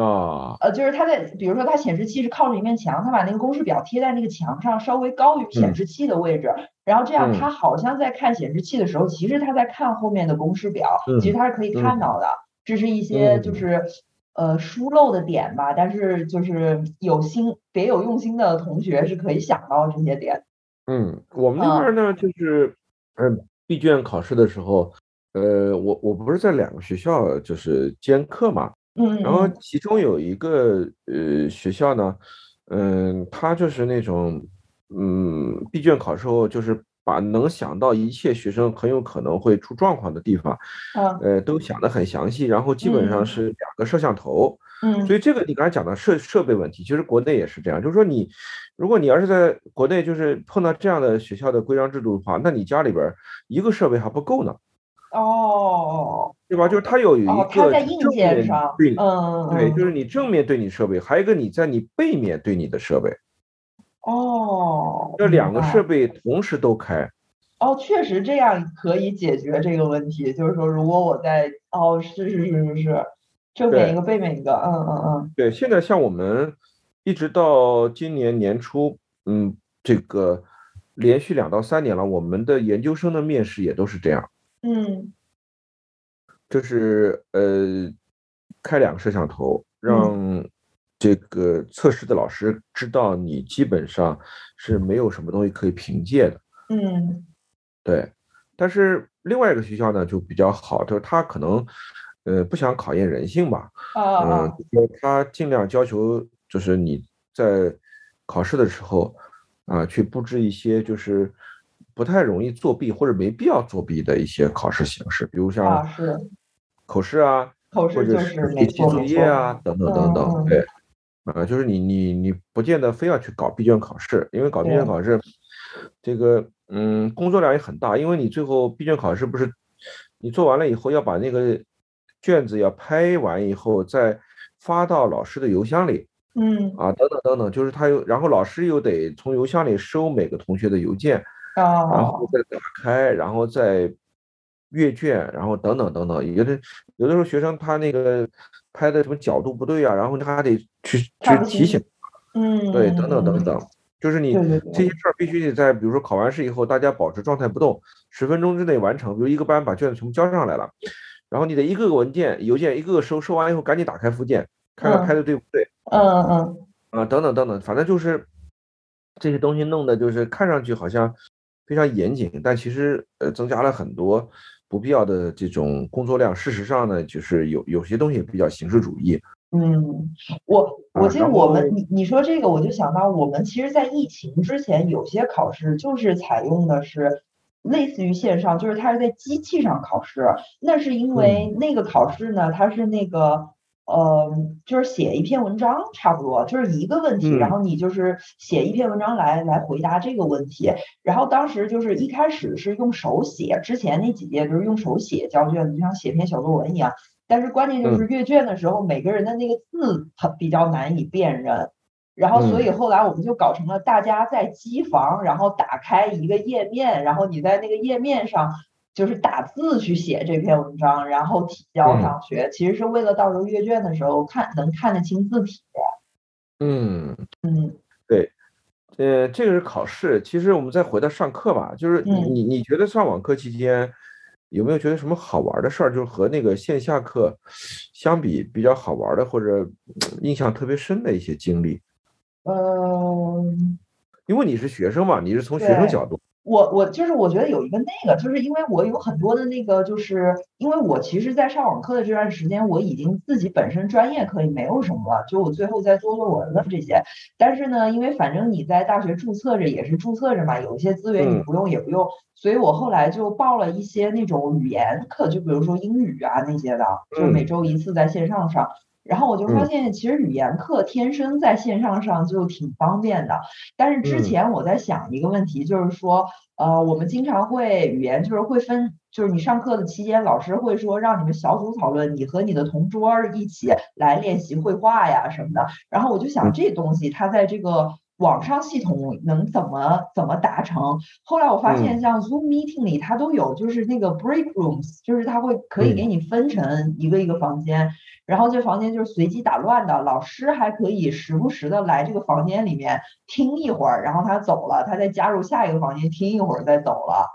啊。呃，就是他在，比如说他显示器是靠着一面墙，他把那个公式表贴在那个墙上，稍微高于显示器的位置，然后这样他好像在看显示器的时候，其实他在看后面的公式表，其实他是可以看到的。这是一些就是。呃，疏漏的点吧，但是就是有心别有用心的同学是可以想到这些点。嗯，我们那边呢，就是嗯，闭卷考试的时候，呃，我我不是在两个学校就是兼课嘛，嗯，然后其中有一个呃学校呢，嗯，他就是那种嗯，闭卷考试后就是。把能想到一切学生很有可能会出状况的地方，呃，都想得很详细，然后基本上是两个摄像头，嗯，所以这个你刚才讲的设设备问题，其实国内也是这样，就是说你，如果你要是在国内就是碰到这样的学校的规章制度的话，那你家里边一个设备还不够呢，哦，对吧？就是它有有一个正面对，嗯，对，就是你正面对你设备，还有一个你在你背面对你的设备。哦，这两个设备同时都开，哦，确实这样可以解决这个问题。就是说，如果我在，哦，是是是是是，正面一个，背面一个，嗯嗯嗯。对，现在像我们一直到今年年初，嗯，这个连续两到三年了，我们的研究生的面试也都是这样，嗯，就是呃，开两个摄像头让。这个测试的老师知道你基本上是没有什么东西可以凭借的，嗯，对。但是另外一个学校呢就比较好，就是他可能呃，不想考验人性吧？啊嗯，他尽量要求就是你在考试的时候啊，去布置一些就是不太容易作弊或者没必要作弊的一些考试形式，比如像口试啊，或者是写作业啊，等等等等。对，啊，就是你你你不见得非要去搞闭卷考试，因为搞闭卷考试，这个嗯工作量也很大，因为你最后闭卷考试不是你做完了以后要把那个。卷子要拍完以后再发到老师的邮箱里，嗯啊等等等等，就是他又然后老师又得从邮箱里收每个同学的邮件，啊，然后再打开，然后再阅卷，然后等等等等，有的有的时候学生他那个拍的什么角度不对啊，然后他还得去去提醒，嗯，对，等等等等，就是你这些事儿必须得在比如说考完试以后，大家保持状态不动，十分钟之内完成，比如一个班把卷子全部交上来了。然后你得一个个文件、邮件一个个收，收完以后赶紧打开附件，看看拍的对不对。嗯嗯啊，等等等等，反正就是这些东西弄的，就是看上去好像非常严谨，但其实呃增加了很多不必要的这种工作量。事实上呢，就是有有些东西比较形式主义。嗯，我我记得我们你你说这个，我就想到我们其实，在疫情之前，有些考试就是采用的是。类似于线上，就是它是在机器上考试，那是因为那个考试呢，它是那个呃，就是写一篇文章，差不多就是一个问题，然后你就是写一篇文章来来回答这个问题。然后当时就是一开始是用手写，之前那几届就是用手写交卷子，就像写篇小作文一样。但是关键就是阅卷的时候，每个人的那个字很比较难以辨认。然后，所以后来我们就搞成了大家在机房，然后打开一个页面，然后你在那个页面上就是打字去写这篇文章，然后提交上去。其实是为了到时候阅卷的时候看能看得清字体。嗯嗯，对，呃，这个是考试。其实我们再回到上课吧，就是你你你觉得上网课期间有没有觉得什么好玩的事儿？就是和那个线下课相比比较好玩的，或者印象特别深的一些经历？嗯，因为你是学生嘛，你是从学生角度。我我就是我觉得有一个那个，就是因为我有很多的那个，就是因为我其实，在上网课的这段时间，我已经自己本身专业课也没有什么了，就我最后在做论文了这些。但是呢，因为反正你在大学注册着也是注册着嘛，有一些资源你不用也不用，所以我后来就报了一些那种语言课，就比如说英语啊那些的，就每周一次在线上上。然后我就发现，其实语言课天生在线上上就挺方便的。但是之前我在想一个问题，就是说，呃，我们经常会语言就是会分，就是你上课的期间，老师会说让你们小组讨论，你和你的同桌一起来练习绘画呀什么的。然后我就想，这东西它在这个。网上系统能怎么怎么达成？后来我发现，像 Zoom Meeting 里它都有，就是那个 Break Rooms，就是它会可以给你分成一个一个房间，然后这房间就是随机打乱的，老师还可以时不时的来这个房间里面听一会儿，然后他走了，他再加入下一个房间听一会儿再走了。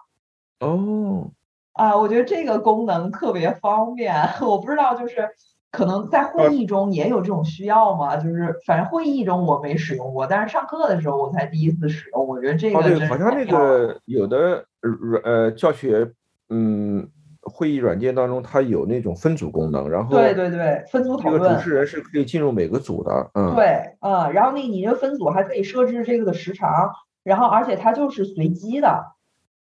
哦，啊，我觉得这个功能特别方便，我不知道就是。可能在会议中也有这种需要吗？就是反正会议中我没使用过，但是上课的时候我才第一次使用。我觉得这个对，好像那个有的软呃教学嗯会议软件当中它有那种分组功能，然后对对对分组讨论，这个主持人是可以进入每个组的，嗯对嗯，然后那你这分组还可以设置这个的时长，然后而且它就是随机的。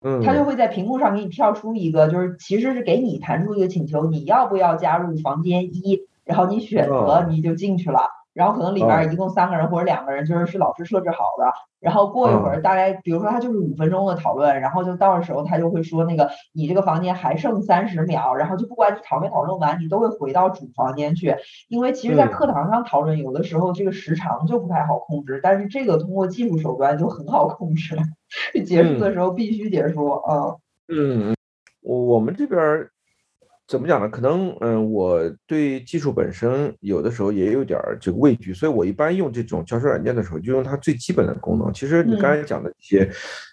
嗯，他就会在屏幕上给你跳出一个，就是其实是给你弹出一个请求，你要不要加入房间一？然后你选择，你就进去了。然后可能里边一共三个人或者两个人，就是是老师设置好的。然后过一会儿，大概比如说他就是五分钟的讨论，然后就到的时候他就会说那个你这个房间还剩三十秒，然后就不管你讨没讨论完，你都会回到主房间去。因为其实，在课堂上讨论有的时候这个时长就不太好控制，但是这个通过技术手段就很好控制。结束的时候必须结束啊。嗯，我我们这边。怎么讲呢？可能嗯，我对技术本身有的时候也有点这个畏惧，所以我一般用这种教学软件的时候，就用它最基本的功能。其实你刚才讲的一些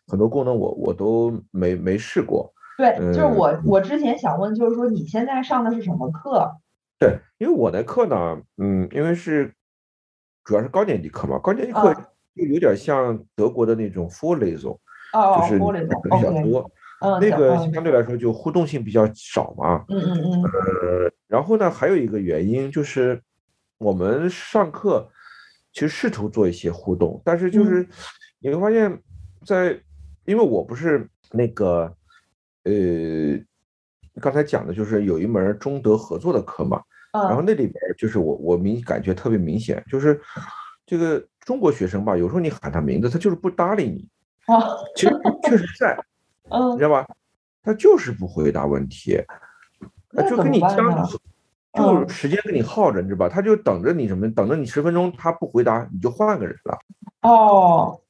很多功能，我我都没没试过。对，就是我我之前想问，就是说你现在上的是什么课？对，因为我的课呢，嗯，因为是主要是高年级课嘛，高年级课就有点像德国的那种 Vorlesung，就是比较多。那个相对来说就互动性比较少嘛。嗯嗯嗯。呃，然后呢，还有一个原因就是我们上课其实试图做一些互动，但是就是你会发现，在因为我不是那个呃刚才讲的就是有一门中德合作的课嘛，然后那里边就是我我明感觉特别明显，就是这个中国学生吧，有时候你喊他名字，他就是不搭理你。啊，其实确实在，嗯，你知道吧？他就是不回答问题，就跟你僵，就时间跟你耗着，你知道吧？他就等着你什么？等着你十分钟，他不回答，你就换个人了。哦，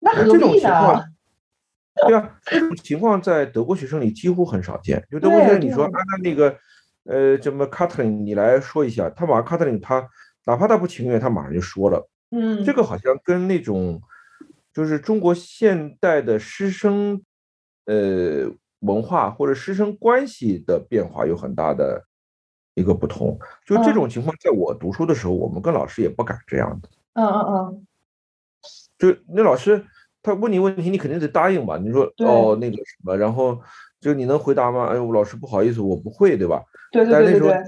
那这种情况，对啊，这种情况在德国学生里几乎很少见。就德国学生，你说啊，那那个，呃，什么 Katlin，你来说一下，他马上 Katlin，他哪怕他不情愿，他马上就说了。嗯，这个好像跟那种。就是中国现代的师生，呃，文化或者师生关系的变化有很大的一个不同。就这种情况，在我读书的时候，我们跟老师也不敢这样的。嗯嗯嗯。就那老师他问你问题，你肯定得答应吧？你说哦那个什么，然后就你能回答吗？哎呦，老师不好意思，我不会，对吧？对对对对对。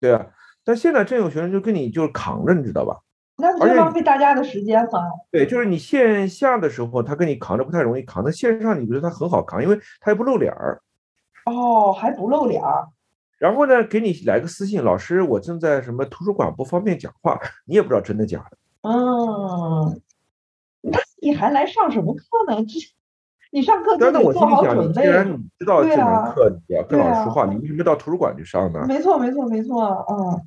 对啊，但现在真有学生就跟你就是扛着，你知道吧？那不就浪费大家的时间吗？对，就是你线下的时候，他跟你扛着不太容易扛；那线上，你觉得他很好扛，因为他也不露脸儿。哦，还不露脸儿。然后呢，给你来个私信，老师，我正在什么图书馆，不方便讲话。你也不知道真的假的。嗯，那你还来上什么课呢？这你上课得做好准备。既然你知道这门课你要跟老师说话，你为什么到图书馆去上呢？没错，没错，没错。嗯，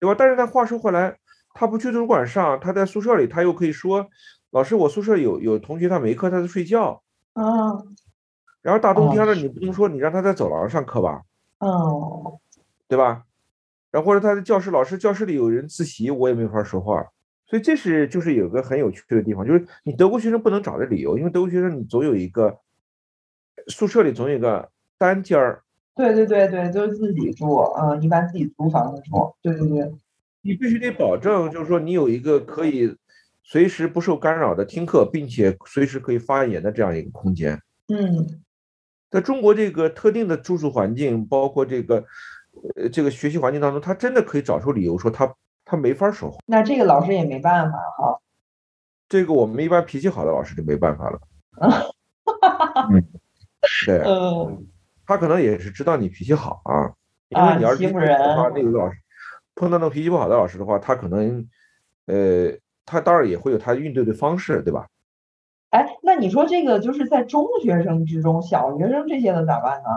对吧？但是他话说回来。他不去图书馆上，他在宿舍里，他又可以说：“老师，我宿舍有有同学他没课，他在睡觉。”嗯。然后大冬天的，你不能说你让他在走廊上课吧？哦。对吧？然后或者他在教室，老师教室里有人自习，我也没法说话。所以这是就是有个很有趣的地方，就是你德国学生不能找的理由，因为德国学生你总有一个宿舍里总有一个单间儿。对对对对，就是自己住，嗯，一般自己租房子住。对对对。你必须得保证，就是说你有一个可以随时不受干扰的听课，并且随时可以发言的这样一个空间。嗯，在中国这个特定的住宿环境，包括这个呃这个学习环境当中，他真的可以找出理由说他他没法说话。那这个老师也没办法哈。这个我们一般脾气好的老师就没办法了。嗯，对，嗯，他可能也是知道你脾气好啊，因为你要是欺负人，那个老师。碰到那种脾气不好的老师的话，他可能，呃，他当然也会有他应对的方式，对吧？哎，那你说这个就是在中学生之中，小学生这些的咋办呢？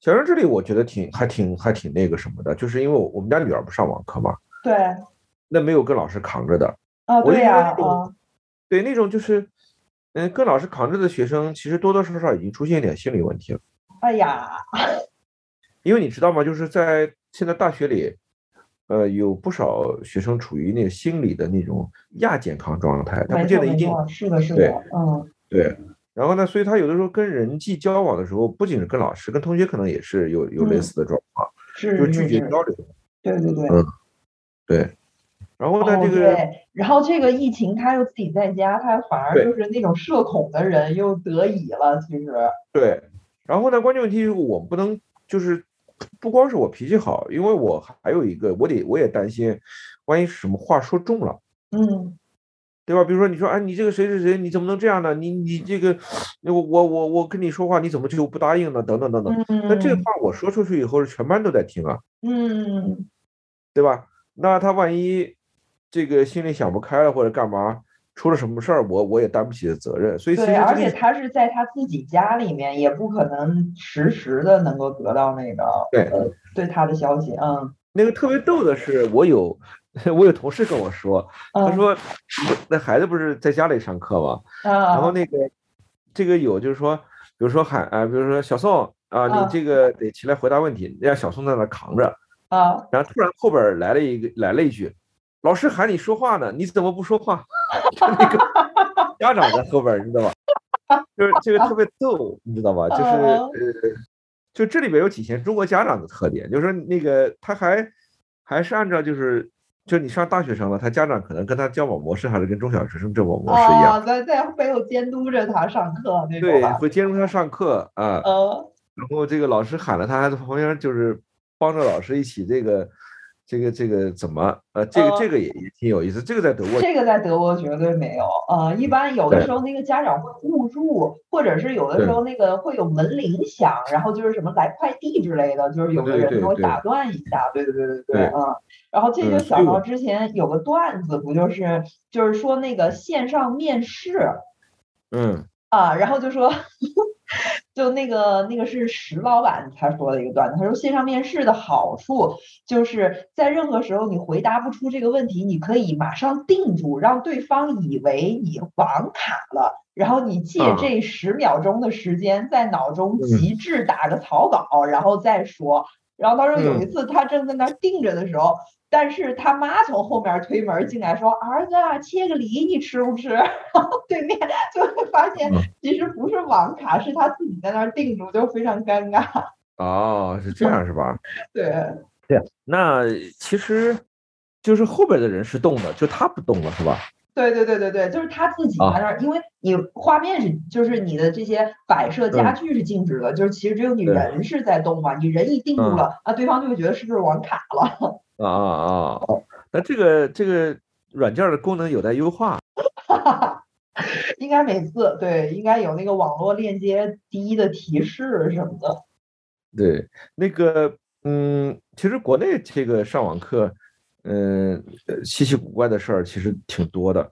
小学生这里我觉得挺还挺还挺那个什么的，就是因为我我们家女儿不上网课嘛，对，那没有跟老师扛着的啊，对呀，对那种就是，嗯，跟老师扛着的学生，其实多多少少已经出现一点心理问题了。哎呀，因为你知道吗？就是在现在大学里。呃，有不少学生处于那个心理的那种亚健康状态，他不见得一定是的，是的，嗯，对。然后呢，所以他有的时候跟人际交往的时候，不仅是跟老师，跟同学可能也是有有类似的状况，是就拒绝交流。对对对，嗯，对。然后呢，这个对，然后这个疫情他又自己在家，他反而就是那种社恐的人又得以了，其实。对。然后呢，关键问题是我们不能就是。不光是我脾气好，因为我还有一个，我得我也担心，万一什么话说重了，嗯，对吧？比如说你说，哎，你这个谁谁谁，你怎么能这样呢？你你这个，我我我我跟你说话，你怎么就不答应呢？等等等等。那这话我说出去以后，是全班都在听啊，嗯，对吧？那他万一这个心里想不开了或者干嘛？出了什么事儿，我我也担不起的责任，所以对，而且他是在他自己家里面，也不可能实时的能够得到那个对对他的消息，嗯。那个特别逗的是，我有 我有同事跟我说，他说那孩子不是在家里上课吗？然后那个这个有就是说，比如说喊啊，比如说小宋啊，你这个得起来回答问题，让小宋在那扛着啊，然后突然后边来了一个来了一句。老师喊你说话呢，你怎么不说话？那个家长在后边，你知道吧？就是这个特别逗，你知道吧？就是呃，就这里边有体现中国家长的特点，就是说那个他还还是按照就是就是你上大学生了，他家长可能跟他交往模式还是跟中小学生交往模式一样，在在没有监督着他上课那种。对，会监督他上课啊。嗯。然后这个老师喊了他，还在旁边就是帮着老师一起这个。这个这个怎么呃，这个这个也也挺有意思。这个在德国，这个在德国绝对没有。呃，一般有的时候那个家长会误入，或者是有的时候那个会有门铃响，然后就是什么来快递之类的，就是有的人给我打断一下。对对对对对，嗯。然后这就想到之前有个段子，不就是就是说那个线上面试，嗯啊，然后就说。就那个那个是石老板他说的一个段子，他说线上面试的好处就是在任何时候你回答不出这个问题，你可以马上定住，让对方以为你网卡了，然后你借这十秒钟的时间在脑中极致打个草稿，然后再说。然后他说有一次他正在那定着的时候。但是他妈从后面推门进来，说：“儿子，切个梨，你吃不吃？” 然后对面就会发现，其实不是网卡，是他自己在那儿定住，就非常尴尬。哦，是这样是吧？对对，那其实就是后边的人是动的，就他不动了，是吧？对对对对对，就是他自己在那儿，因为你画面是，就是你的这些摆设家具是静止的，就是其实只有你人是在动嘛，你人一定住了，啊，对方就会觉得是不是网卡了。啊啊啊！那这个这个软件的功能有待优化。应该每次对，应该有那个网络链接第一的提示什么的。对，那个嗯，其实国内这个上网课，嗯，稀奇古怪的事儿其实挺多的。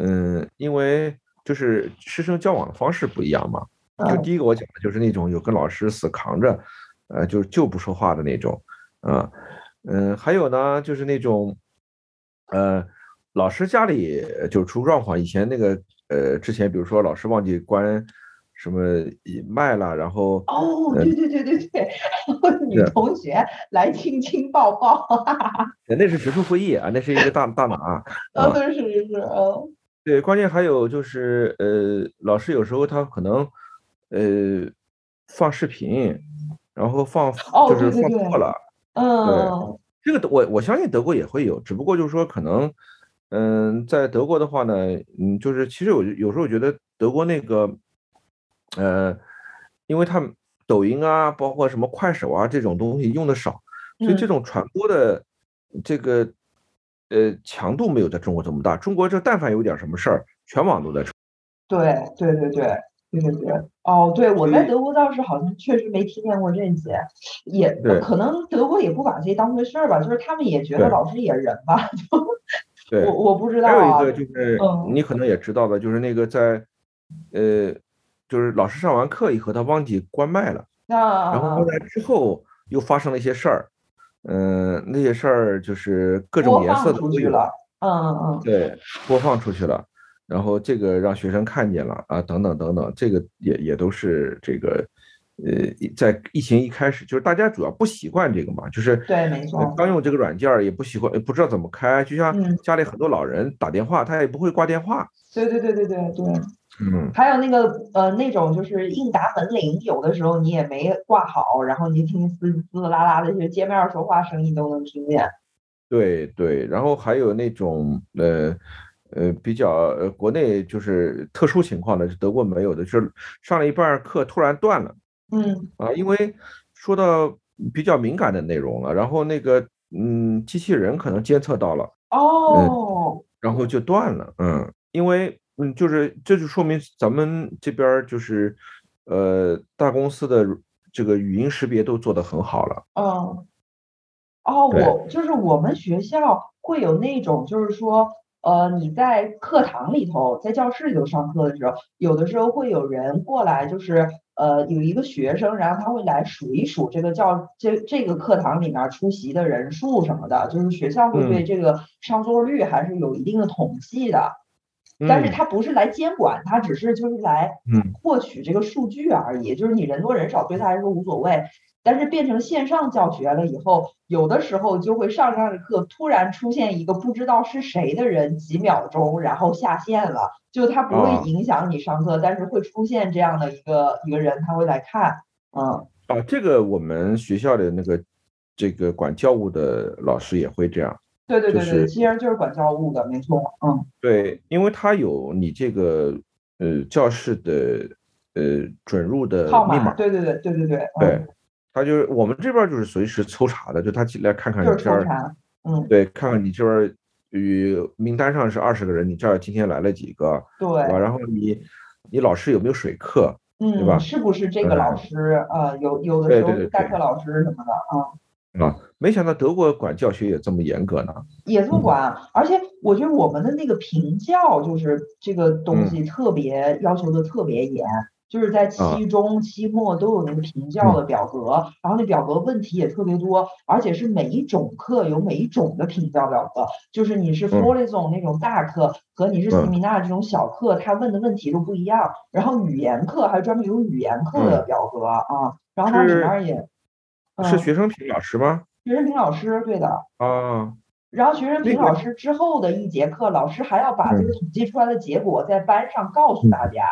嗯，因为就是师生交往的方式不一样嘛。就第一个我讲的就是那种有跟老师死扛着，呃，就是就不说话的那种，啊。嗯，还有呢，就是那种，呃，老师家里就出状况。以前那个，呃，之前比如说老师忘记关什么麦了，然后哦，对对对对对，女同学来亲亲抱抱，那是学术会议啊，那是一个大大拿 啊，是是是，嗯，对，关键还有就是，呃，老师有时候他可能，呃，放视频，然后放就是放错了。嗯，这个我我相信德国也会有，只不过就是说可能，嗯，在德国的话呢，嗯，就是其实我有时候觉得德国那个，呃，因为他们抖音啊，包括什么快手啊这种东西用的少，所以这种传播的这个呃强度没有在中国这么大。中国这但凡有点什么事儿，全网都在传。对对对对。对对对，哦，对，我在德国倒是好像确实没听见过这些，也可能德国也不把这当回事儿吧，就是他们也觉得老师也是人吧，就我我不知道啊。还有一个就是你可能也知道的，就是那个在呃，就是老师上完课以后，他忘记关麦了，然后后来之后又发生了一些事儿，嗯，那些事儿就是各种颜色的都有了，嗯嗯嗯，对，播放出去了。然后这个让学生看见了啊，等等等等，这个也也都是这个，呃，在疫情一开始，就是大家主要不习惯这个嘛，就是对，没错，刚用这个软件也不习惯，不知道怎么开，就像家里很多老人打电话，他也不会挂电话。对对对对对对，嗯，还有那个呃那种就是应答门铃，有的时候你也没挂好，然后你听滋滋啦啦的，就是街面说话声音都能听见。对对，然后还有那种呃。呃，比较呃，国内就是特殊情况的，德国没有的，就是上了一半课突然断了，嗯。啊，因为说到比较敏感的内容了，然后那个嗯，机器人可能监测到了，哦，然后就断了，嗯，因为嗯，就是这就说明咱们这边就是呃，大公司的这个语音识别都做得很好了，嗯，哦，我就是我们学校会有那种，就是说。呃，你在课堂里头，在教室里头上课的时候，有的时候会有人过来，就是呃，有一个学生，然后他会来数一数这个教这这个课堂里面出席的人数什么的，就是学校会对这个上座率还是有一定的统计的，但是他不是来监管，他只是就是来获取这个数据而已，就是你人多人少对他来说无所谓。但是变成线上教学了以后，有的时候就会上上着课，突然出现一个不知道是谁的人，几秒钟然后下线了，就他不会影响你上课，但是会出现这样的一个一个人，他会来看，嗯，啊，这个我们学校的那个这个管教务的老师也会这样，对对对对，其实就是管教务的，没错。嗯，对，因为他有你这个呃教室的呃准入的号码。对对对对对对。对，他就是我们这边就是随时抽查的，就他进来看看你这儿。嗯。对，看看你这边与名单上是二十个人，你这儿今天来了几个？对。吧？然后你你老师有没有水课？嗯，对吧？是不是这个老师？呃，有有的时候代课老师什么的啊。啊，没想到德国管教学也这么严格呢，也这么管，而且我觉得我们的那个评教就是这个东西特别要求的特别严，就是在期中、期末都有那个评教的表格，然后那表格问题也特别多，而且是每一种课有每一种的评教表格，就是你是 f o r l i z o n 那种大课和你是 Seminar 这种小课，他问的问题都不一样，然后语言课还专门有语言课的表格啊，然后它里面也。是学生评老师吗？学生评老师，对的。啊。然后学生评老师之后的一节课，老师还要把这个统计出来的结果在班上告诉大家。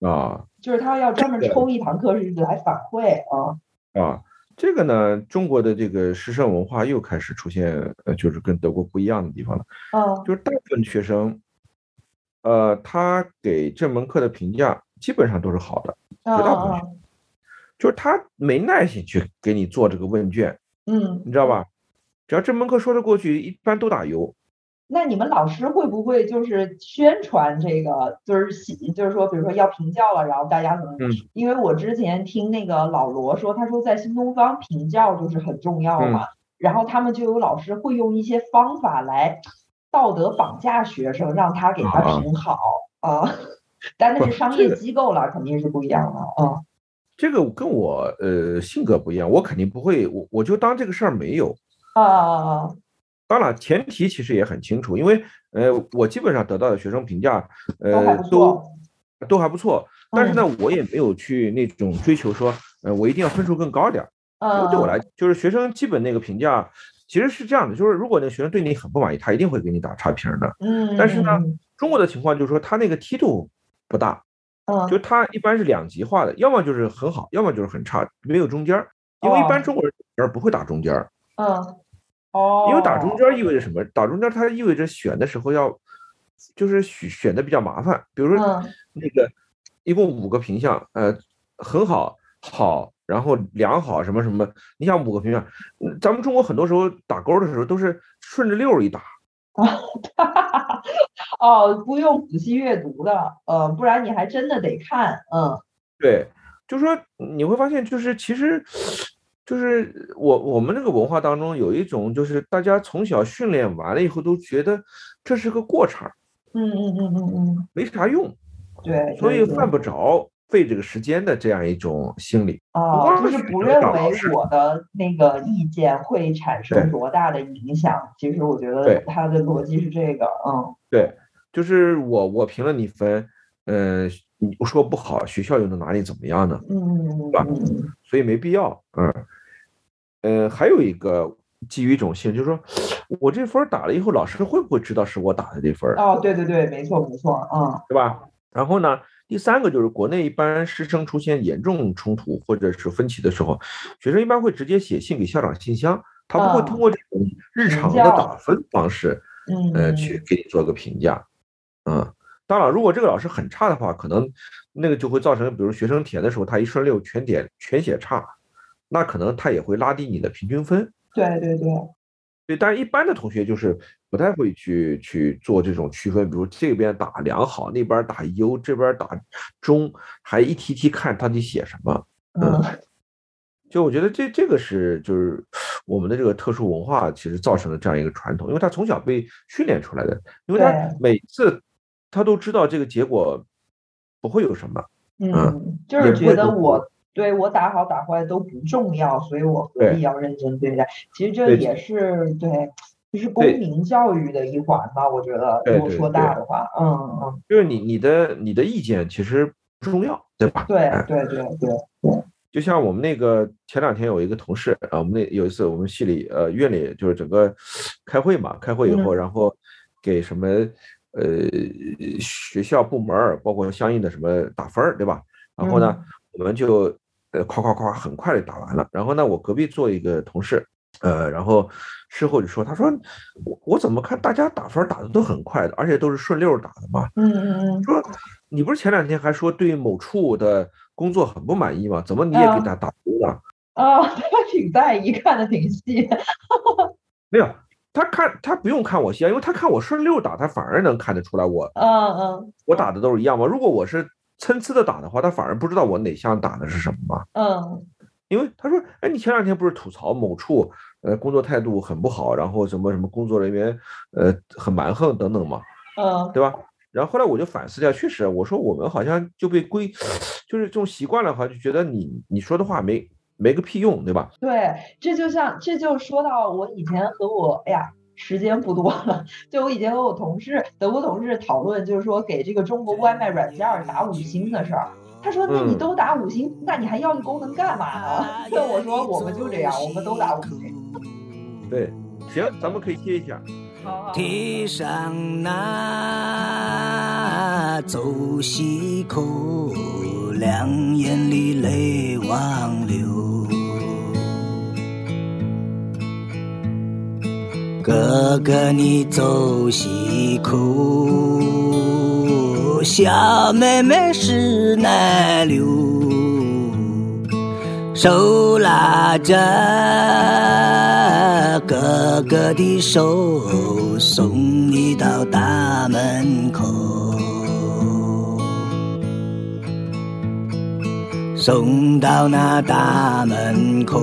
啊。就是他要专门抽一堂课是来反馈啊。啊，这个呢，中国的这个师生文化又开始出现，呃，就是跟德国不一样的地方了。嗯。就是大部分学生，呃，他给这门课的评价基本上都是好的，绝大部分。就是他没耐心去给你做这个问卷，嗯，你知道吧？只要这门课说得过去，一般都打优。那你们老师会不会就是宣传这个，就是喜，就是说，比如说要评教了，然后大家可能，因为我之前听那个老罗说，他说在新东方评教就是很重要嘛，然后他们就有老师会用一些方法来道德绑架学生，让他给他评好啊。但那是商业机构了，肯定是不一样的啊。这个跟我呃性格不一样，我肯定不会，我我就当这个事儿没有啊。当然，前提其实也很清楚，因为呃，我基本上得到的学生评价呃都都还不错，但是呢，我也没有去那种追求说呃我一定要分数更高点儿。因为对我来，就是学生基本那个评价其实是这样的，就是如果那个学生对你很不满意，他一定会给你打差评的。嗯。但是呢，中国的情况就是说他那个梯度不大。嗯，就他一般是两极化的，要么就是很好，要么就是很差，没有中间儿。因为一般中国人不会打中间儿。嗯，哦。因为打中间意味着什么？打中间它意味着选的时候要，就是选选的比较麻烦。比如说那个一共五个评项，呃，很好，好，然后良好，什么什么。你想五个评项，咱们中国很多时候打勾的时候都是顺着溜一打。啊，哦，不用仔细阅读的，呃，不然你还真的得看，嗯，对，就说你会发现，就是其实，就是我我们那个文化当中有一种，就是大家从小训练完了以后都觉得这是个过场，嗯嗯嗯嗯嗯，没啥用，对，所以犯不着。费这个时间的这样一种心理啊，就是不认为我的那个意见会产生多大的影响。其实我觉得他的逻辑是这个，嗯，对，就是我我评了你分，嗯，你不说不好，学校又能拿你怎么样呢？嗯，对吧？所以没必要，嗯，呃，还有一个基于一种性，就是说我这分打了以后，老师会不会知道是我打的这分？哦，对对对，没错没错，嗯，对吧？然后呢？第三个就是国内一般师生出现严重冲突或者是分歧的时候，学生一般会直接写信给校长信箱，他不会通过这种日常的打分方式，呃，去给你做个评价。嗯，当然，如果这个老师很差的话，可能那个就会造成，比如学生填的时候他一顺溜全点全写差，那可能他也会拉低你的平均分。对对对。对，但是一般的同学就是不太会去去做这种区分，比如这边打良好，那边打优，这边打中，还一题题看到底写什么。嗯，就我觉得这这个是就是我们的这个特殊文化其实造成的这样一个传统，因为他从小被训练出来的，因为他每次他都知道这个结果不会有什么。嗯，就是觉得我。对我打好打坏都不重要，所以我何必要认真对待？其实这也是对，就是公民教育的一环吧。我觉得，如果说大的话，嗯嗯，就是你你的你的意见其实不重要，对吧？对对对对对。就像我们那个前两天有一个同事啊，我们那有一次我们系里呃院里就是整个开会嘛，开会以后然后给什么呃学校部门包括相应的什么打分儿，对吧？然后呢，我们就。呃，夸夸夸，很快的打完了。然后呢，我隔壁坐一个同事，呃，然后事后就说，他说我我怎么看大家打分打的都很快的，而且都是顺溜打的嘛。嗯嗯嗯。说你不是前两天还说对某处的工作很不满意吗？怎么你也给他打分了？啊，他挺在意，看的挺细。没有，他看他不用看我细，因为他看我顺溜打，他反而能看得出来我。嗯嗯。我打的都是一样吗？如果我是参差的打的话，他反而不知道我哪项打的是什么嘛。嗯。因为他说，哎，你前两天不是吐槽某处，呃，工作态度很不好，然后什么什么工作人员，呃，很蛮横等等嘛，嗯，对吧？然后后来我就反思一下，确实，我说我们好像就被规，就是这种习惯了，哈，就觉得你你说的话没没个屁用，对吧？对，这就像这就说到我以前和我，哎呀，时间不多了，就我以前和我同事德国同事讨论，就是说给这个中国外卖软件打五星的事儿。他说：“那你都打五星，那你还要这功能干嘛呢？” 那我说：“我们就这样，我们都打五星。”对，行，咱们可以接一下。提上那走西口，两眼里泪汪流。哥哥你走西口。小妹妹是难留，手拉着哥哥的手，送你到大门口，送到那大门口，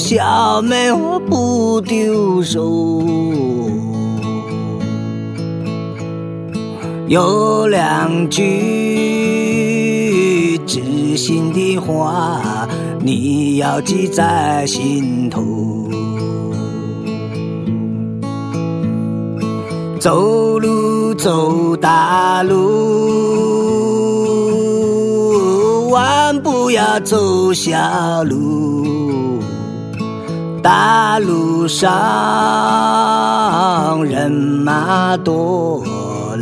小妹我不丢手。有两句知心的话，你要记在心头。走路走大路，万不要走小路。大路上人马多。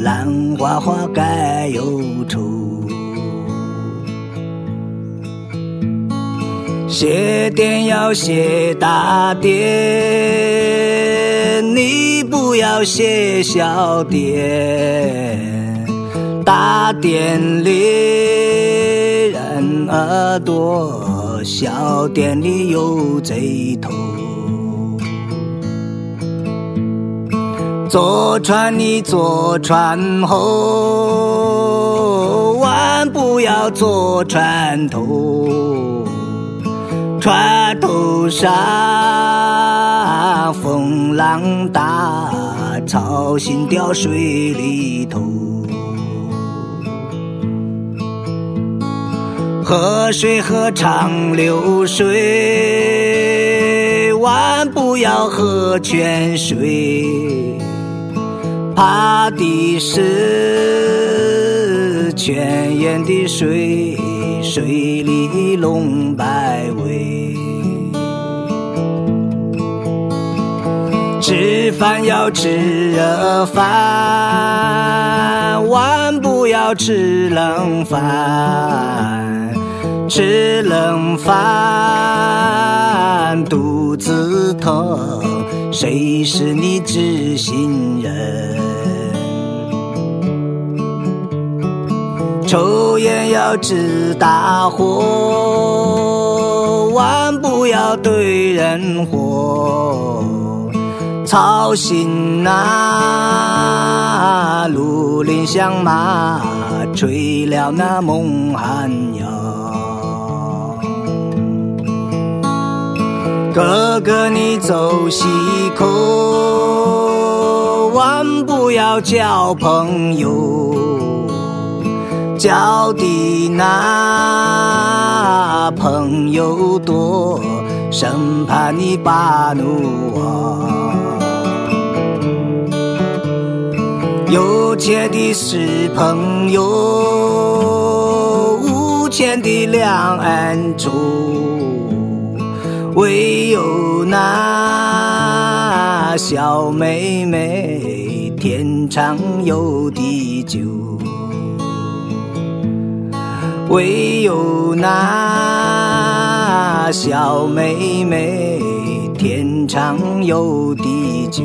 兰花花该忧愁，谢天要谢大点，你不要谢小点。大店里人儿多，小店里有贼头。坐船你坐船后，万不要坐船头。船头上风浪大，操心掉水里头。河水河长流水，万不要喝泉水。怕的是泉眼的水，水里龙摆尾。吃饭要吃热饭，万不要吃冷饭。吃冷饭肚子疼，谁是你知心人？抽烟要知大火，万不要对人火。操心那绿林香马，吹了那梦寒。哥哥你走西口，万不要交朋友。交的那朋友多，生怕你把怒忘。有钱的是朋友，无钱的两岸走。唯有那小妹妹，天长又地久。唯有那小妹妹，天长又地久。